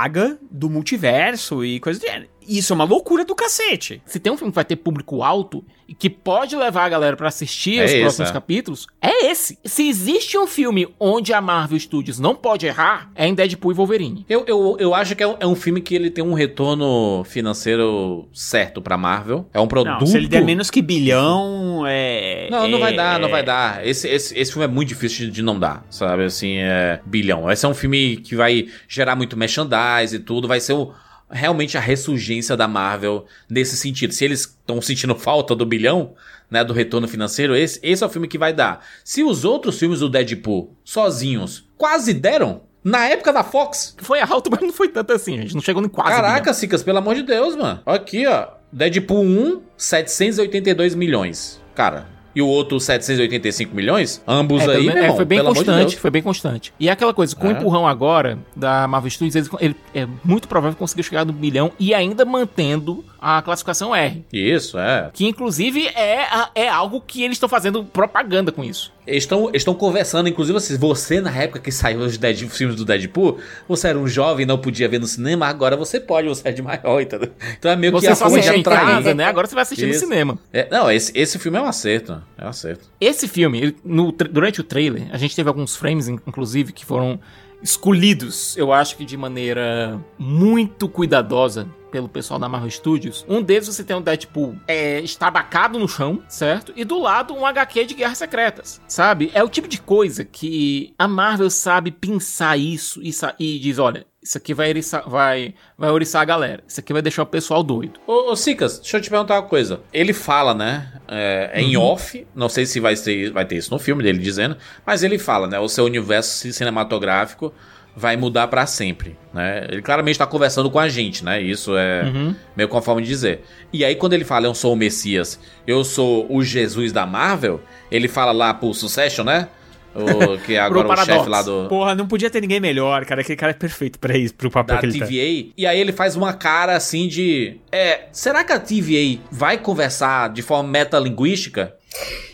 do multiverso e coisa do gênero. Isso é uma loucura do cacete. Se tem um filme que vai ter público alto e que pode levar a galera pra assistir É os esse, próximos é. capítulos, é esse. Se existe um filme onde a Marvel Studios não pode errar, é em Deadpool e Wolverine. Eu, eu, eu acho que é um, é um filme que ele tem um retorno financeiro certo pra Marvel. É um produto. Não, se ele der menos que bilhão, é. Não, não vai é- dar, não vai dar. Esse, esse, esse filme é muito difícil de- de não dar, sabe? Assim, é bilhão. Esse é um filme que vai gerar muito merchandise e tudo. Vai ser o- realmente a ressurgência da Marvel nesse sentido. Se eles estão sentindo falta do bilhão, né, do retorno financeiro, esse, esse é o filme que vai dar. Se os outros filmes do Deadpool, sozinhos, quase deram, na época da Fox, Foi alto, mas não foi tanto assim, gente. Não chegou nem quase. Caraca, Cicas, pelo amor de Deus, mano. Aqui, ó. Deadpool 1, 782 milhões. Cara, e o outro 785 milhões? Ambos É, aí, meu é, irmão, foi bem de constante, foi bem constante. E aquela coisa, com o É. empurrão agora da Marvel Studios, eles- ele, é muito provável consiga chegar no bilhão e ainda mantendo a classificação R. Isso, é. Que inclusive é, a- é algo que eles estão fazendo propaganda com isso. Eles estão estão conversando, inclusive, se você, na época que saiu os Dead- os filmes do Deadpool, você era um jovem e não podia ver no cinema, agora você pode, você é de maior, entendeu? Então é meio que Você a só forma de atrair. casa, né? Agora você vai assistir Isso. no cinema. É, não, esse, esse filme é um acerto. É um acerto. Esse filme, no durante o trailer, a gente teve alguns frames, in- inclusive, que foram escolhidos, eu acho que de maneira muito cuidadosa pelo pessoal da Marvel Studios. Um deles você tem um Deadpool é, estabacado no chão, certo? E do lado um HQ de Guerras Secretas, sabe? É o tipo de coisa que a Marvel sabe pensar isso e, e diz, olha, isso aqui vai eriçar, vai, vai oriçar a galera. Isso aqui vai deixar o pessoal doido. Ô, ô Cicas, deixa eu te perguntar uma coisa. Ele fala, né? É, é em off, não sei se vai ter, vai ter isso no filme dele dizendo, mas ele fala, né? O seu universo cinematográfico vai mudar pra sempre, né? Ele claramente tá conversando com a gente, né? Isso é Uhum. meio conforme dizer. E aí quando ele fala, eu sou o Messias, eu sou o Jesus da Marvel, ele fala lá pro Succession, né? O, que é agora o chefe lá do, Porra, não podia ter ninguém melhor, cara. Aquele cara é perfeito pra isso, pro papel da que ele tá. TVA. E aí ele faz uma cara assim de. É, será que a TVA vai conversar de forma metalinguística?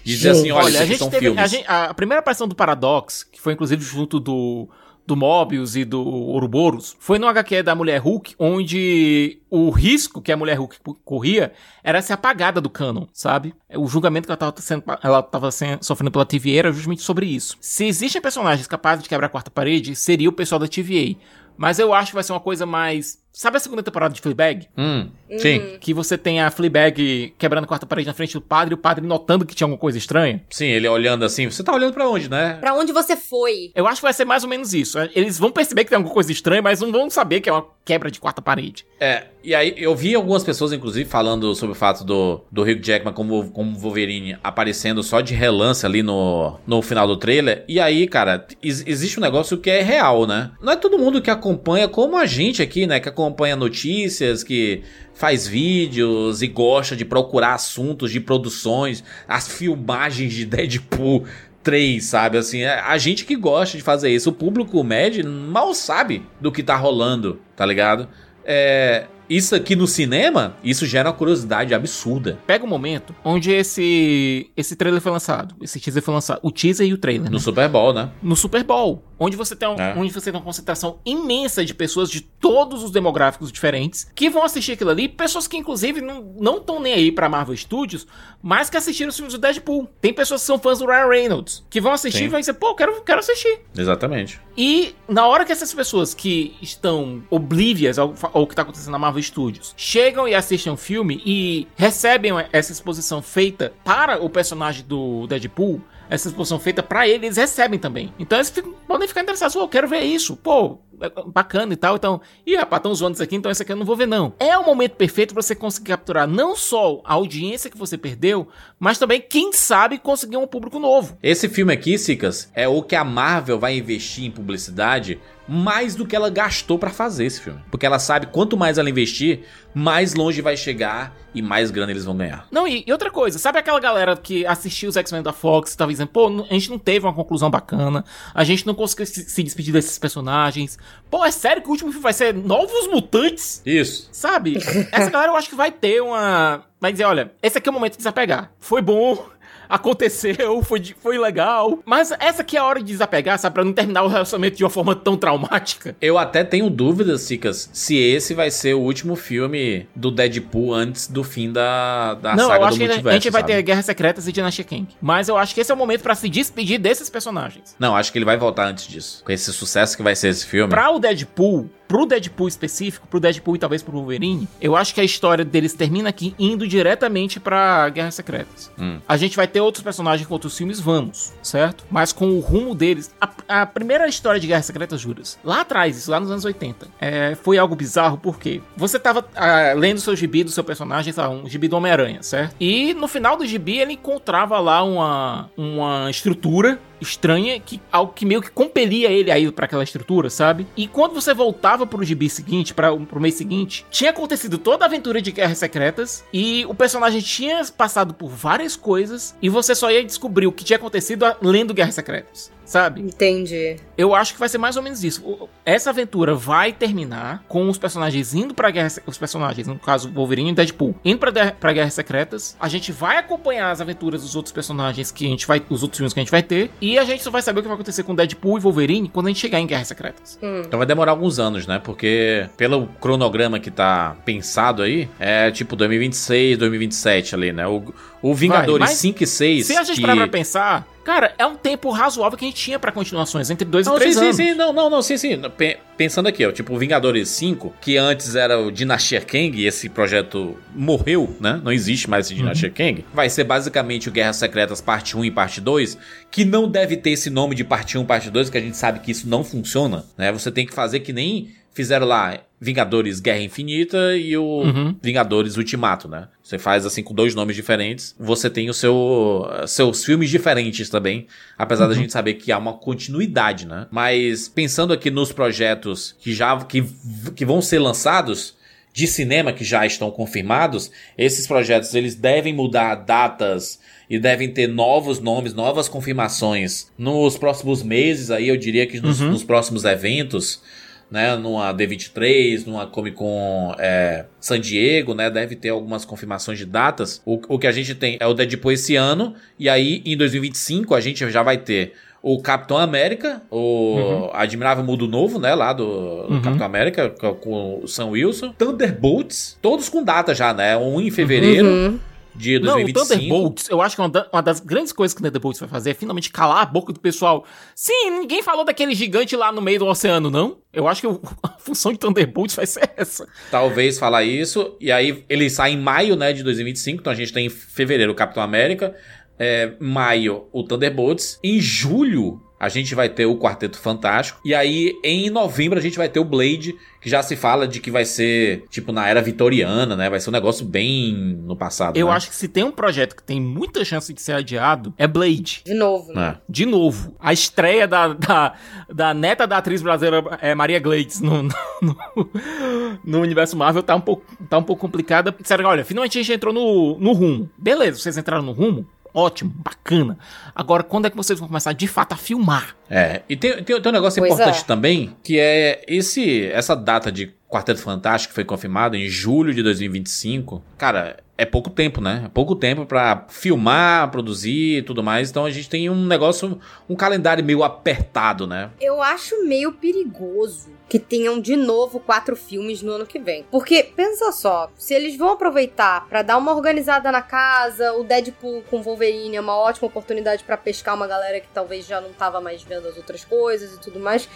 De dizer assim, olha, Olha, a gente são teve filmes. a, gente- a primeira aparição do Paradox, que foi inclusive junto do do Mobius e do Ouroboros, foi no HQ da Mulher Hulk, onde o risco que a Mulher Hulk corria era ser apagada do canon, sabe? O julgamento que ela tava, sendo, ela tava sen- sofrendo pela TVA era justamente sobre isso. Se existem personagens capazes de quebrar a quarta parede, seria o pessoal da TVA. Mas eu acho que vai ser uma coisa mais. Sabe a segunda temporada de Fleabag? Hum, sim. Que você tem a Fleabag quebrando a quarta parede na frente do padre e o padre notando que tinha alguma coisa estranha? Sim, ele olhando assim. Você tá olhando pra onde, né? Pra onde você foi? Eu acho que vai ser mais ou menos isso. Eles vão perceber que tem alguma coisa estranha, mas não vão saber que é uma quebra de quarta parede. É, e aí eu vi algumas pessoas, inclusive, falando sobre o fato do, do Hugh Jackman como, como Wolverine aparecendo só de relance ali no, no final do trailer. E aí, cara, ex- existe um negócio que é real, né? Não é todo mundo que acompanha, como a gente aqui, né? Que acompanha notícias, que faz vídeos e gosta de procurar assuntos de produções, as filmagens de Deadpool. 3, sabe? Assim, é a gente que gosta de fazer isso. O público médio mal sabe do que tá rolando, tá ligado? É, isso aqui no cinema, isso gera uma curiosidade absurda. Pega um momento onde esse esse trailer foi lançado, esse teaser foi lançado, o teaser e o trailer, No né? Super Bowl, né? no Super Bowl, onde você tem um- É. onde você tem uma concentração imensa de pessoas de todos os demográficos diferentes que vão assistir aquilo ali, pessoas que inclusive não estão nem aí pra Marvel Studios, mas que assistiram os filmes do Deadpool. Tem pessoas que são fãs do Ryan Reynolds, que vão assistir Sim. e vão dizer, pô, quero quero assistir. Exatamente. E na hora que essas pessoas que estão oblivias ao, ao que tá acontecendo na Marvel Studios chegam e assistem o filme e recebem essa exposição feita para o personagem do Deadpool, essa exposição feita pra ele, eles recebem também. Então eles ficam- podem ficar interessados, eu quero ver isso. Pô, é bacana e tal, então, ih, rapaz, estão zoando isso aqui, então esse aqui eu não vou ver não. É o momento perfeito pra você conseguir capturar não só a audiência que você perdeu, mas também, quem sabe, conseguir um público novo. Esse filme aqui, Sicas, é o que a Marvel vai investir em publicidade mais do que ela gastou pra fazer esse filme. Porque ela sabe quanto mais ela investir, mais longe vai chegar e mais grana eles vão ganhar. Não, e, e outra coisa, sabe aquela galera que assistiu os X-Men da Fox e tava dizendo, pô, a gente não teve uma conclusão bacana, a gente não conseguiu se, se despedir desses personagens. Pô, é sério que o último filme vai ser Novos Mutantes? Isso. Sabe? Essa galera eu acho que vai ter uma. Vai dizer, olha, esse aqui é o momento de desapegar. Foi bom. Aconteceu, foi, foi legal. Mas essa aqui é a hora de desapegar, sabe? Pra não terminar o relacionamento de uma forma tão traumática. Eu até tenho dúvidas, Sicas, se esse vai ser o último filme do Deadpool antes do fim da, da não, saga eu acho do que multiverso. a gente vai sabe? ter Guerras Secretas e Dynasty Kang. Mas eu acho que esse é o momento pra se despedir desses personagens. Não, acho que ele vai voltar antes disso. Com esse sucesso que vai ser esse filme. Pra o Deadpool, pro Deadpool específico, pro Deadpool e talvez pro Wolverine, eu acho que a história deles termina aqui indo diretamente pra Guerras Secretas. Hum. A gente vai ter outros personagens com outros filmes, vamos, certo? Mas com o rumo deles. A, a primeira história de Guerras Secretas, Juras, lá atrás, isso lá nos anos 80, é, foi algo bizarro porque você tava ah, lendo seu gibi do seu personagem, sei lá, um gibi do Homem-Aranha, certo? E no final do gibi ele encontrava lá uma, uma estrutura estranha que algo que meio que compelia ele a ir pra aquela estrutura, sabe? E quando você voltava pro gibi seguinte, para pro mês seguinte, tinha acontecido toda a aventura de Guerras Secretas e o personagem tinha passado por várias coisas e você só ia descobrir o que tinha acontecido lendo Guerras Secretas. Sabe? Entendi. Eu acho que vai ser mais ou menos isso. Essa aventura vai terminar com os personagens indo pra guerra. Os personagens, no caso Wolverine e Deadpool, indo pra, de- pra Guerras Secretas. A gente vai acompanhar as aventuras dos outros personagens que a gente vai. Os outros filmes que a gente vai ter. E a gente só vai saber o que vai acontecer com Deadpool e Wolverine quando a gente chegar em Guerras Secretas. Então vai demorar alguns anos, né? Porque pelo cronograma que tá pensado aí, é tipo 2026, 2027 ali, né? O, o Vingadores mas 5 e 6. Se a gente que... parar pra pensar, cara, é um tempo razoável que a gente tinha pra continuações entre dois Não, e três sim, anos. sim, sim, não, não, não, sim, sim. Pe- Pensando aqui, ó, tipo, o Vingadores 5, que antes era o Dynasty Kang, e esse projeto morreu, né? Não existe mais esse Dynasty Kang. Vai ser basicamente o Guerras Secretas parte 1 e parte 2, que não deve ter esse nome de parte 1 parte 2, que a gente sabe que isso não funciona, né? Você tem que fazer que nem fizeram lá Vingadores Guerra Infinita e o Uhum. Vingadores Ultimato, né? Você faz assim com dois nomes diferentes, você tem o seu seus filmes diferentes também, apesar da gente saber que há uma continuidade, né? Mas pensando aqui nos projetos que já que, que vão ser lançados de cinema que já estão confirmados, esses projetos eles devem mudar datas e devem ter novos nomes, novas confirmações nos próximos meses aí, eu diria que nos, Uhum. nos próximos eventos né, numa D23, numa Comic Con é, San Diego, né, deve ter algumas confirmações de datas. O, o que a gente tem é o Deadpool esse ano, e aí em 2025 a gente já vai ter o Capitão América, o Admirável Mundo Novo, né, lá do, do Uhum. Capitão América, com, com o Sam Wilson. Thunderbolts, todos com data já, né, um em fevereiro Uhum. De Não, o 2025. Thunderbolts, eu acho que uma, da- uma das grandes coisas que o Thunderbolts vai fazer é finalmente calar a boca do pessoal. Sim, ninguém falou daquele gigante lá no meio do oceano, não? Eu acho que a função de Thunderbolts vai ser essa. Talvez falar isso. E aí ele sai em maio, né, de 2025. Então a gente tem em fevereiro o Capitão América. É, maio o Thunderbolts. Em julho a gente vai ter o Quarteto Fantástico. E aí em novembro a gente vai ter o Blade. Que já se fala de que vai ser tipo na era vitoriana, né? Vai ser um negócio bem no passado. Eu né? acho que se tem um projeto que tem muita chance de ser adiado, é Blade. De novo, né? É. De novo, a estreia da, da, da neta da atriz brasileira é, Maria Glades no, no, no- no universo Marvel tá um pouco, tá um pouco complicada. Disseram, olha, finalmente a gente entrou no, no rumo. Beleza, vocês entraram no rumo? Ótimo, bacana. Agora, quando é que vocês vão começar de fato a filmar? É, e tem, tem, tem um negócio Pois importante é. também, que é esse essa data de Quarteto Fantástico que foi confirmada em julho de 2025. Cara, é pouco tempo, né? É pouco tempo pra filmar, produzir e tudo mais. Então a gente tem um negócio, um calendário meio apertado, né? Eu acho meio perigoso que tenham de novo quatro filmes no ano que vem. Porque, pensa só, se eles vão aproveitar pra dar uma organizada na casa, o Deadpool com Wolverine é uma ótima oportunidade pra pescar uma galera que talvez já não tava mais vendo as outras coisas e tudo mais.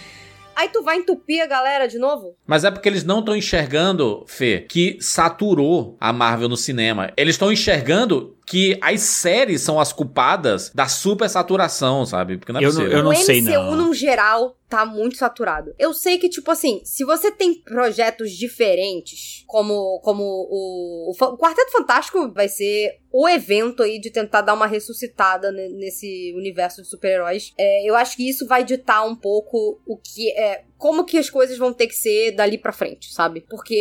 Aí tu vai entupir a galera de novo? Mas é porque eles não estão enxergando, Fê, que saturou a Marvel no cinema. Eles estão enxergando que as séries são as culpadas da supersaturação, sabe? Porque não é Eu não- eu não o sei, MCU, não. num geral, tá muito saturado. Eu sei que, tipo assim, se você tem projetos diferentes, como, como o, o, Quarteto Fantástico vai ser o evento aí de tentar dar uma ressuscitada ne- nesse universo de super-heróis, é, eu acho que isso vai ditar um pouco o que é. Como que as coisas vão ter que ser dali pra frente, sabe? Porque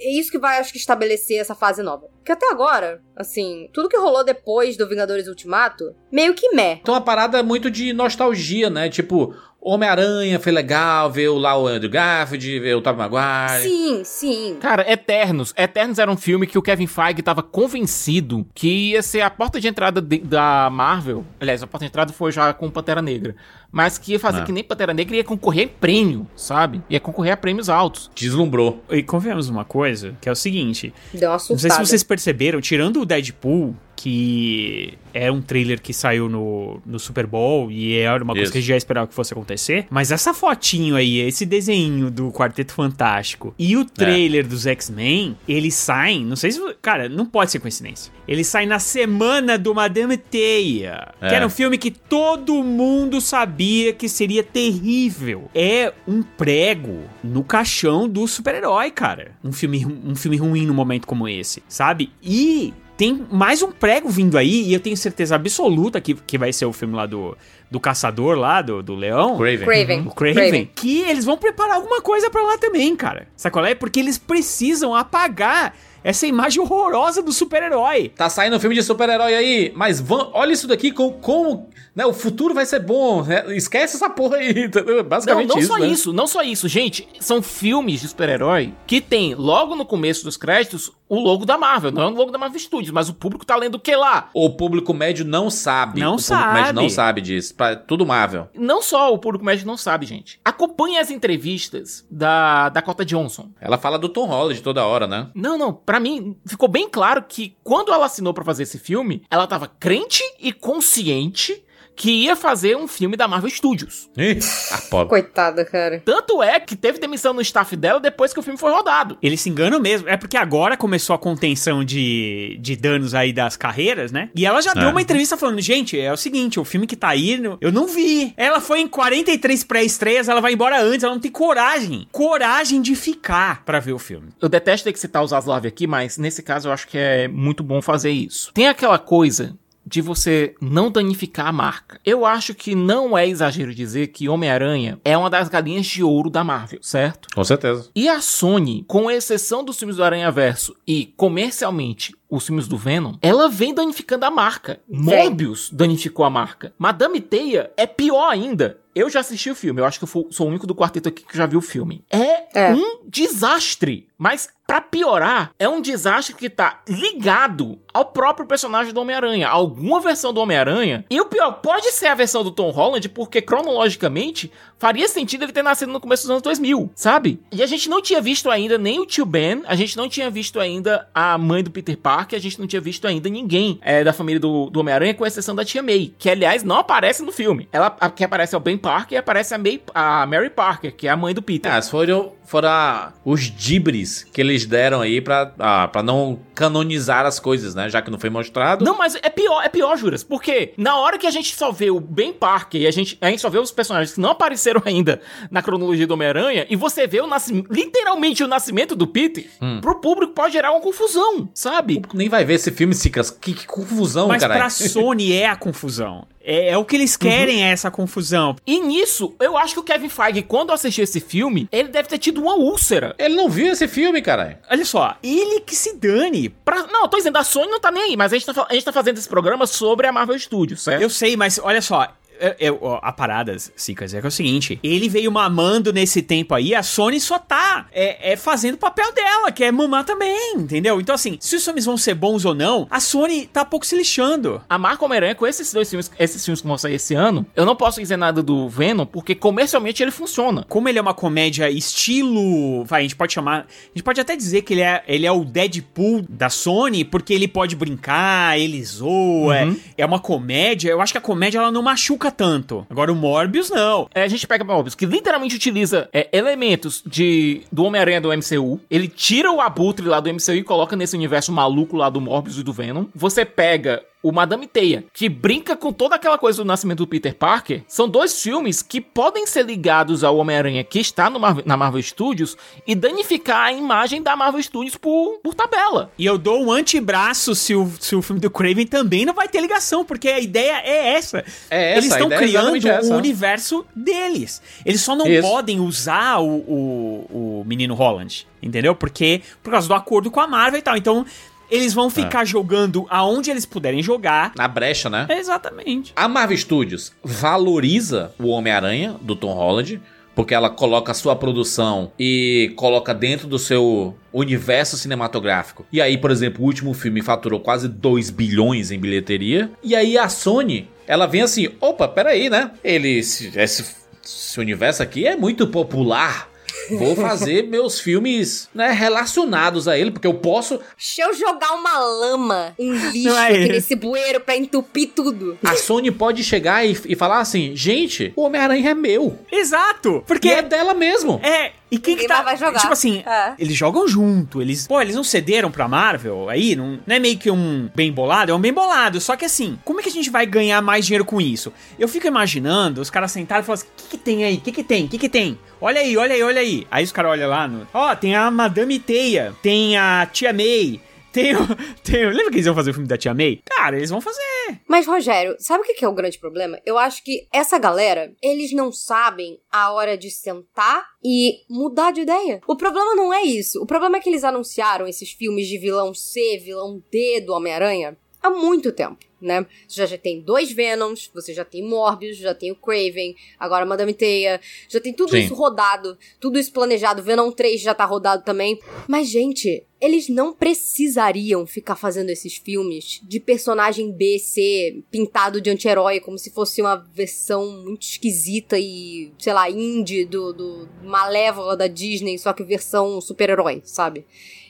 é isso que vai, acho que, estabelecer essa fase nova. Porque até agora, assim, tudo que rolou depois do Vingadores Ultimato, meio que meh. Então uma parada muito de nostalgia, né? Tipo, Homem-Aranha foi legal, ver lá o Andrew Garfield, ver o Tobey Maguire. Sim, sim. Cara, Eternos. Eternos era um filme que o Kevin Feige tava convencido que ia ser a porta de entrada de- da Marvel. Aliás, a porta de entrada foi já com Pantera Negra. Mas que ia fazer Ah. que nem Pantera Negra ia concorrer a prêmio, sabe? Ia concorrer a prêmios altos. Deslumbrou. E convenhamos uma coisa, que é o seguinte: Deu uma Não sei se vocês perceberam, tirando o Deadpool, que é um trailer que saiu no, no Super Bowl e era uma coisa Isso. que a gente já esperava que fosse acontecer, mas essa fotinho aí, esse desenho do Quarteto Fantástico e o trailer dos X-Men, eles saem, não sei se. Cara, não pode ser coincidência. Eles saem na semana do Madame Teia, que É. era um filme que todo mundo sabia que seria terrível. É um prego no caixão do super-herói, cara. Um filme, um filme ruim num momento como esse, sabe? E tem mais um prego vindo aí, e eu tenho certeza absoluta que, que vai ser o filme lá do, do caçador lá, do, do leão. Craven. Craven. O Craven, que eles vão preparar alguma coisa pra lá também, cara. Sabe qual é? Porque eles precisam apagar essa imagem horrorosa do super-herói. Tá saindo um filme de super-herói aí, mas olha isso daqui com como, né, o futuro vai ser bom, né? Esquece essa porra aí, entendeu? Não, Basicamente não isso, só né? isso, não só isso, gente. São filmes de super-herói que tem logo no começo dos créditos o logo da Marvel. Não é o logo da Marvel Studios, mas o público tá lendo o que lá? O público médio não sabe. Não o público médio sabe. não sabe disso. Pra, tudo Marvel. Não só o público médio não sabe, gente. Acompanhe as entrevistas da Dakota Johnson. Ela fala do Tom Holland toda hora, né? Não, não, pra mim ficou bem claro que quando ela assinou pra fazer esse filme, ela tava crente e consciente que ia fazer um filme da Marvel Studios. Ih, a pobre. Coitada, cara. Tanto é que teve demissão no staff dela depois que o filme foi rodado. Eles se enganam mesmo. É porque agora começou a contenção de, de danos aí das carreiras, né? E ela já deu É. uma entrevista falando: gente, é o seguinte, o filme que tá aí, eu não vi. Ela foi em 43 pré-estreias, ela vai embora antes, ela não tem coragem. Coragem de ficar pra ver o filme. Eu detesto ter que citar os Zaslav aqui, mas nesse caso eu acho que é muito bom fazer isso. Tem aquela coisa de você não danificar a marca. Eu acho que não é exagero dizer que Homem-Aranha é uma das galinhas de ouro da Marvel, certo? Com certeza. E a Sony, com exceção dos filmes do Aranha Verso e comercialmente os filmes do Venom, ela vem danificando a marca. Morbius danificou a marca. Madame Teia é pior ainda. Eu já assisti o filme, eu acho que eu sou o único do quarteto aqui que já viu o filme. É, É. um desastre. Mas, pra piorar, é um desastre que tá ligado ao próprio personagem do Homem-Aranha, alguma versão do Homem-Aranha. E o pior, pode ser a versão do Tom Holland, porque cronologicamente faria sentido ele ter nascido no começo dos anos 2000, sabe? E a gente não tinha visto ainda nem o tio Ben, a gente não tinha visto ainda a mãe do Peter Parker, a gente não tinha visto ainda ninguém é, da família do, do Homem-Aranha, com exceção da tia May, que aliás não aparece no filme. Ela a, que aparece é o Ben Parker e aparece a, May, a Mary Parker, que é a mãe do Peter. Ah, foram a- os dibres que eles deram aí pra, ah, pra não canonizar as coisas, né? Já que não foi mostrado. Não, mas é pior, é pior, Juras. Porque na hora que a gente só vê o Ben Parker e a gente, a gente só vê os personagens que não apareceram ainda na cronologia do Homem-Aranha, e você vê o nascimento, literalmente o nascimento do Peter, Hum. pro público pode gerar uma confusão, sabe? Nem vai ver esse filme, Cicas. Que, que confusão, Mas caralho. pra Sony é a confusão. É, é o que eles querem, é essa confusão. E nisso, eu acho que o Kevin Feige, quando assistiu esse filme, ele deve ter tido uma úlcera. Ele não viu esse filme, caralho. Olha só, ele que se dane. Pra, não, eu tô dizendo, a Sony não tá nem aí, mas a gente tá, a gente tá fazendo esse programa sobre a Marvel Studios, certo? Eu sei, mas olha só. É- é- a parada, Cicas, é que é o seguinte: ele veio mamando nesse tempo aí, a Sony só tá é, é fazendo o papel dela, que é mamar também, entendeu? Então, assim, se os filmes vão ser bons ou não, a Sony tá pouco se lixando. A marca Homem-Aranha, com esses dois filmes, esses filmes que vão sair esse ano, eu não posso dizer nada do Venom, porque comercialmente ele funciona. Como ele é uma comédia estilo. Vai, a gente pode chamar. A gente pode até dizer que ele é, ele é o Deadpool da Sony, porque ele pode brincar, ele zoa. Uhum. É, é uma comédia. Eu acho que a comédia ela não machuca tanto. Agora o Morbius não. É, a gente pega Morbius, que literalmente utiliza é, elementos de do Homem-Aranha do MCU. Ele tira o Abutre lá do MCU e coloca nesse universo maluco lá do Morbius e do Venom. Você pega o Madame Teia, que brinca com toda aquela coisa do nascimento do Peter Parker. São dois filmes que podem ser ligados ao Homem-Aranha que está na Marvel Studios e danificar a imagem da Marvel Studios por, por tabela. E eu dou um antebraço se o, se o filme do Craven também não vai ter ligação, porque a ideia é essa. É essa, Eles estão é criando essa. o universo deles. Eles só não Isso. podem usar o, o, o Menino Holland, entendeu? Porque por causa do acordo com a Marvel e tal. Então, eles vão ficar É. jogando aonde eles puderem jogar. Na brecha, né? Exatamente. A Marvel Studios valoriza o Homem-Aranha do Tom Holland, porque ela coloca a sua produção e coloca dentro do seu universo cinematográfico. E aí, por exemplo, o último filme faturou quase 2 bilhões em bilheteria. E aí a Sony, ela vem assim: opa, peraí, né? Ele, esse, esse universo aqui é muito popular. Vou fazer meus filmes, né, relacionados a ele, porque eu posso. Deixa eu jogar uma lama, um lixo Não é aqui nesse bueiro pra entupir tudo. A Sony pode chegar e, e falar assim: gente, o Homem-Aranha é meu. Exato! Porque E é dela mesmo. É, e quem que tá. vai jogar. Tipo assim, É. eles jogam junto. Eles. Pô, eles não cederam pra Marvel aí? Não, não é meio que um bem bolado? É um bem bolado. Só que assim, como é que a gente vai ganhar mais dinheiro com isso? Eu fico imaginando os caras sentados e falam assim: o que, que tem aí? O que, que tem? O que, que tem? Olha aí, olha aí, olha aí. Aí os caras olham lá no. Ó, tem a Madame Teia, tem a Tia May. Tem o, tem o- Lembra que eles iam fazer o filme da Tia May? Cara, eles vão fazer. Mas, Rogério, sabe o que é o grande problema? Eu acho que essa galera, eles não sabem a hora de sentar e mudar de ideia. O problema não é isso. O problema é que eles anunciaram esses filmes de vilão C, vilão D do Homem-Aranha há muito tempo. Né? Você já, já tem dois Venoms, você já tem Morbius, já tem o Craven, agora Madame Teia, já tem tudo Sim. isso rodado, tudo isso planejado. Venom 3 já tá rodado também. Mas, gente, eles não precisariam ficar fazendo esses filmes de personagem B, C, pintado de anti-herói, como se fosse uma versão muito esquisita e, sei lá, indie do, do Malévola da Disney, só que versão super-herói, sabe?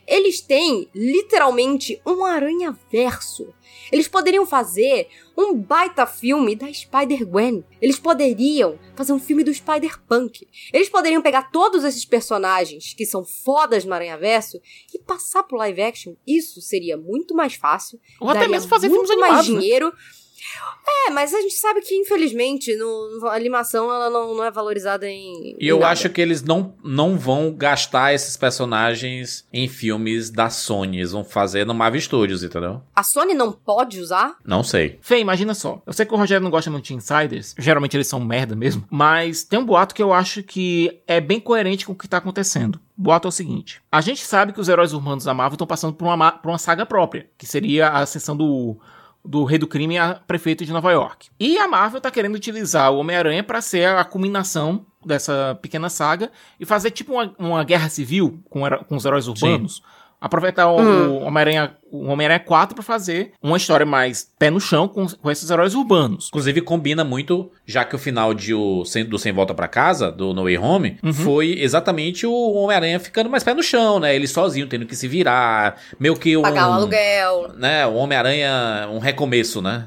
Eles têm literalmente um aranha-verso. Eles poderiam fazer um baita filme da Spider-Gwen. Eles poderiam fazer um filme do Spider-Punk. Eles poderiam pegar todos esses personagens que são fodas no Aranha-Verso e passar pro live action. Isso seria muito mais fácil. Ou até mesmo fazer muito filmes mais animados, né? É, mas a gente sabe que, infelizmente, no, a animação ela não, não é valorizada em. E em eu nada. acho que eles não, não vão gastar esses personagens em filmes da Sony. Eles vão fazer no Marvel Studios, entendeu? A Sony não pode usar? Não sei. Fê, imagina só. Eu sei que o Rogério não gosta muito de insiders. Geralmente eles são merda mesmo. Mas tem um boato que eu acho que é bem coerente com o que tá acontecendo. O boato é o seguinte: a gente sabe que os heróis urbanos da Marvel estão passando por uma, ma- por uma saga própria, que seria a ascensão do, do rei do crime a prefeito de Nova York. E a Marvel tá querendo utilizar o Homem-Aranha para ser a culminação dessa pequena saga e fazer tipo uma, uma guerra civil com, com os heróis urbanos. Aproveitar o, o Homem-Aranha o Homem-Aranha 4 pra fazer uma história mais pé no chão com, com esses heróis urbanos. Inclusive, combina muito, já que o final de o, Sem- do Sem Volta pra Casa, do No Way Home, Uhum. foi exatamente o Homem-Aranha ficando mais pé no chão, né? Ele sozinho, tendo que se virar. Meio que um. Pagar o aluguel. Né? O Homem-Aranha, um recomeço, né?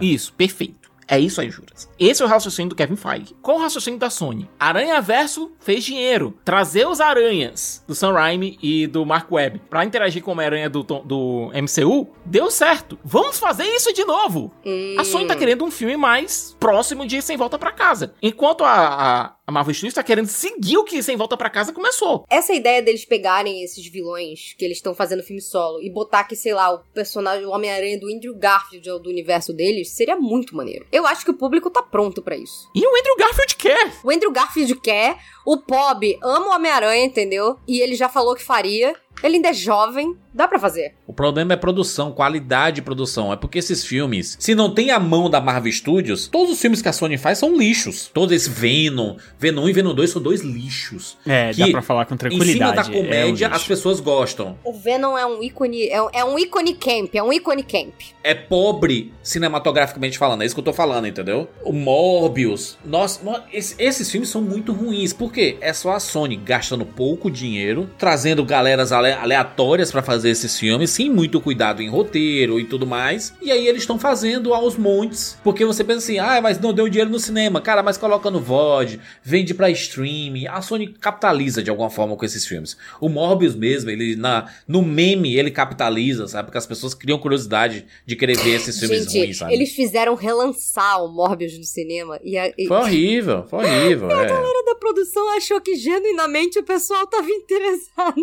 É. Isso, perfeito. É isso aí, Juras. Esse é o raciocínio do Kevin Feige. Qual o raciocínio da Sony? Aranha Verso fez dinheiro. Trazer os aranhas do Sam Raimi e do Mark Webb pra interagir com o Homem-Aranha do, do MCU deu certo. Vamos fazer isso de novo. Hum. A Sony tá querendo um filme mais próximo de Sem Volta pra Casa. Enquanto a, a, a Marvel Studios tá querendo seguir o que Sem Volta pra Casa começou. Essa ideia deles pegarem esses vilões que eles estão fazendo filme solo e botar que, sei lá, o personagem, o Homem-Aranha do Andrew Garfield do universo deles, seria muito maneiro. Eu acho que o público tá pronto pra isso. E o Andrew Garfield quer. O Andrew Garfield quer, o Bob ama o Homem-Aranha, entendeu? E ele já falou que faria. Ele ainda é jovem, dá pra fazer. O problema é produção, qualidade de produção. É porque esses filmes, se não tem a mão da Marvel Studios, todos os filmes que a Sony faz são lixos. Todos esses Venom, Venom 1 e Venom 2 são dois lixos. É, Que dá pra falar com Em tranquilidade. cima da é um comédia, as pessoas gostam. O Venom é um ícone, é um, é um ícone camp, é um ícone camp. É pobre cinematograficamente falando, é isso que eu tô falando, entendeu? O Morbius. Nossa, esse- esses filmes são muito ruins. Por quê? É só a Sony gastando pouco dinheiro, trazendo galeras ale- aleatórias pra fazer esses filmes, sem muito cuidado em roteiro e tudo mais. E aí eles estão fazendo aos montes, porque você pensa assim: "Ah, mas não deu dinheiro no cinema". Cara, mas coloca no VOD, vende pra streaming. A Sony capitaliza de alguma forma com esses filmes. O Morbius mesmo, ele na no meme ele capitaliza, sabe? Porque as pessoas criam curiosidade de querer ver esses filmes Gente, ruins, sabe? eles fizeram relançar o Morbius no cinema e a, e Foi horrível, foi horrível. é. a da produção achou que genuinamente o pessoal tava interessado.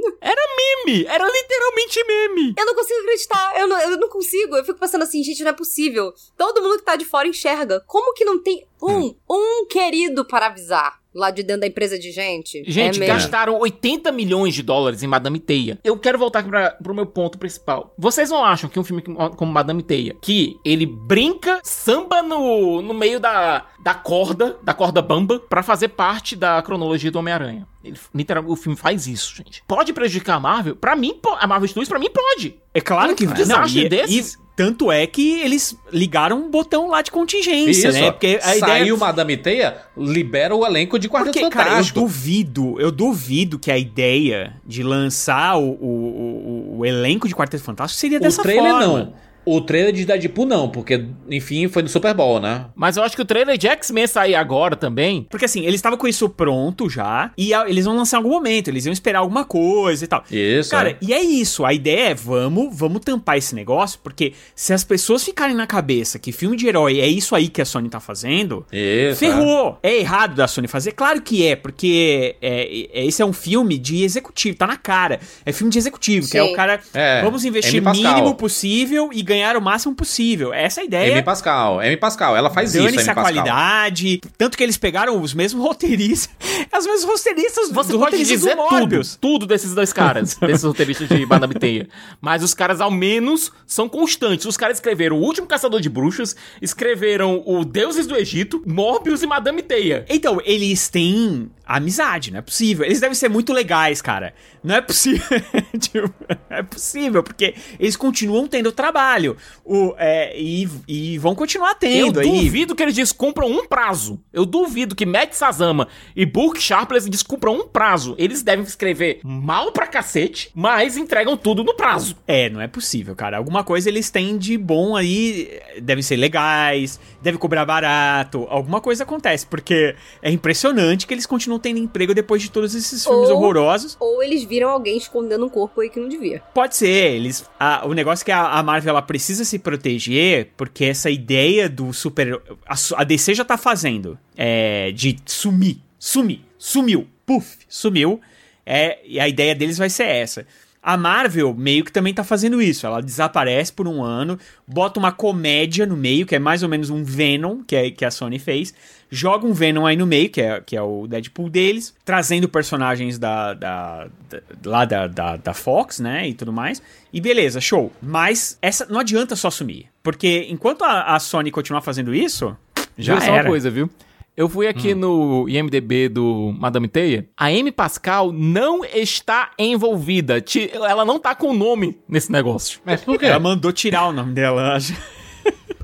Meme! Era literalmente meme! Eu não consigo acreditar, eu não, eu não consigo. Eu fico pensando assim, gente, não é possível. Todo mundo que tá de fora enxerga. Como que não tem um, um querido para avisar lá de dentro da empresa de gente? Gente, é gastaram 80 milhões de dólares em Madame Teia. Eu quero voltar aqui pra, pro meu ponto principal. Vocês não acham que um filme como- Madame Teia, que ele brinca, samba no, no meio da, da corda, da corda bamba, pra fazer parte da cronologia do Homem-Aranha? Ele, literalmente, o filme faz isso, gente. Pode prejudicar a Marvel? Pra mim, a Marvel Studios, pra mim, pode. É claro que Um desastre e- desses? Tanto é que eles ligaram um botão lá de contingência, Isso, né? Porque a saiu ideia Madame Teia, libera o elenco de Quarteto Porque, cara, eu Fantástico. duvido, eu duvido que a ideia de lançar o, o, o- o elenco de Quarteto Fantástico seria o dessa trailer forma. não. O trailer de Deadpool não, porque, enfim, foi no Super Bowl, né? Mas eu acho que o trailer de X-Men sair agora também. Porque assim, eles estavam com isso pronto já, e a- eles vão lançar em algum momento, eles iam esperar alguma coisa e tal. Isso. Cara, é. e é isso, a ideia é vamos, vamos tampar esse negócio, porque se as pessoas ficarem na cabeça que filme de herói é isso aí que a Sony tá fazendo, Isso. Ferrou! É. errado da Sony fazer? Claro que é, porque é, é- esse é um filme de executivo, tá na cara. É filme de executivo, que é Sim. o cara. É, vamos investir o mínimo possível e ganhar o máximo possível. Essa é a É. ideia. M. Pascal, M. Pascal, ela faz isso, Dane-se M. a Pascal. qualidade. Tanto que eles pegaram os mesmos roteiristas. Os mesmos roteiristas Você do pode dizer do tudo, Morbius. tudo desses dois caras, desses roteiristas de Madame Teia. Mas os caras, ao menos, são constantes. Os caras escreveram O Último Caçador de Bruxas, escreveram O Deuses do Egito, Morbius e Madame Teia. Então, eles têm amizade, não é possível. Eles devem ser muito legais, cara. Não é possível. tipo, é possível, porque eles continuam tendo trabalho. O, é, e, e vão continuar Eu tendo aí. duvido que eles descumpram um prazo. Eu duvido que Matt Sazama e Burke Sharpless descumpram um prazo. Eles devem escrever mal pra cacete, mas entregam tudo no prazo. É, não é possível, cara. Alguma coisa eles têm de bom aí. Devem ser legais, deve cobrar barato. Alguma coisa acontece, porque é impressionante que eles continuam tendo emprego depois de todos esses filmes Ou- horrorosos. Ou eles viram alguém escondendo um corpo aí que não devia. Pode ser, eles. a- o negócio é que a, a Marvel ela precisa se proteger, porque essa ideia do super. A, a DC já tá fazendo. É, de sumir. Sumir. Sumiu. Puf, sumiu. É, e a ideia deles vai ser essa. A Marvel meio que também tá fazendo isso. Ela desaparece por um ano, bota uma comédia no meio, que é mais ou menos um Venom, que, é, que a Sony fez. Joga um Venom aí no meio, que é, que é o Deadpool deles, trazendo personagens da, da, da- lá da, da, da Fox, né? E tudo mais. E beleza, show. Mas essa não adianta só sumir. Porque enquanto a, a Sony continuar fazendo isso, já Viu só uma era. coisa, viu? Eu fui aqui no IMDB do Madame Teia. A Amy Pascal não está envolvida. Ela não tá com o nome nesse negócio. Mas por quê? Ela mandou tirar o nome dela. acho.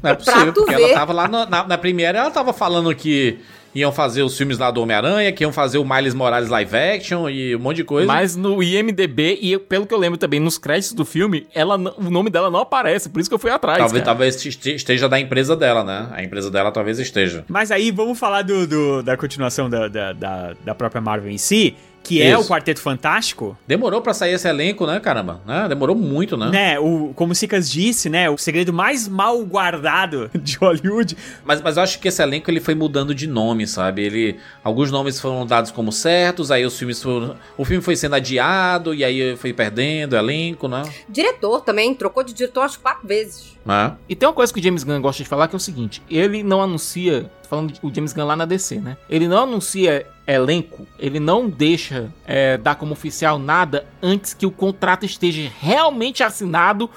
Não é possível, Pra tu porque ver. ela tava lá na, na, na Premiere, ela tava falando que iam fazer os filmes lá do Homem-Aranha, que iam fazer o Miles Morales live action e um monte de coisa. Mas no IMDB, e eu- pelo que eu lembro também, nos créditos do filme, ela, o nome dela não aparece. Por isso que eu fui atrás. talvez, cara. talvez este- esteja da empresa dela, né? A empresa dela talvez esteja. Mas aí vamos falar do, do- da continuação da, da, da, da própria Marvel em si, que é Isso. o Quarteto Fantástico. Demorou pra sair esse elenco, né, caramba? Né? Demorou muito, né? Né, o, como o Sicas disse, né, o segredo mais mal guardado de Hollywood. Mas, mas eu acho que esse elenco ele foi mudando de nome, sabe? Ele, alguns nomes foram dados como certos, aí os filmes foram, o filme foi sendo adiado e aí foi perdendo o elenco, né? Diretor também, trocou de diretor umas quatro vezes. Né? E tem uma coisa que o James Gunn gosta de falar que é o seguinte: ele não anuncia, falando o James Gunn lá na DC, né? Ele não anuncia elenco, ele não deixa é, dar como oficial nada antes que o contrato esteja realmente assinado.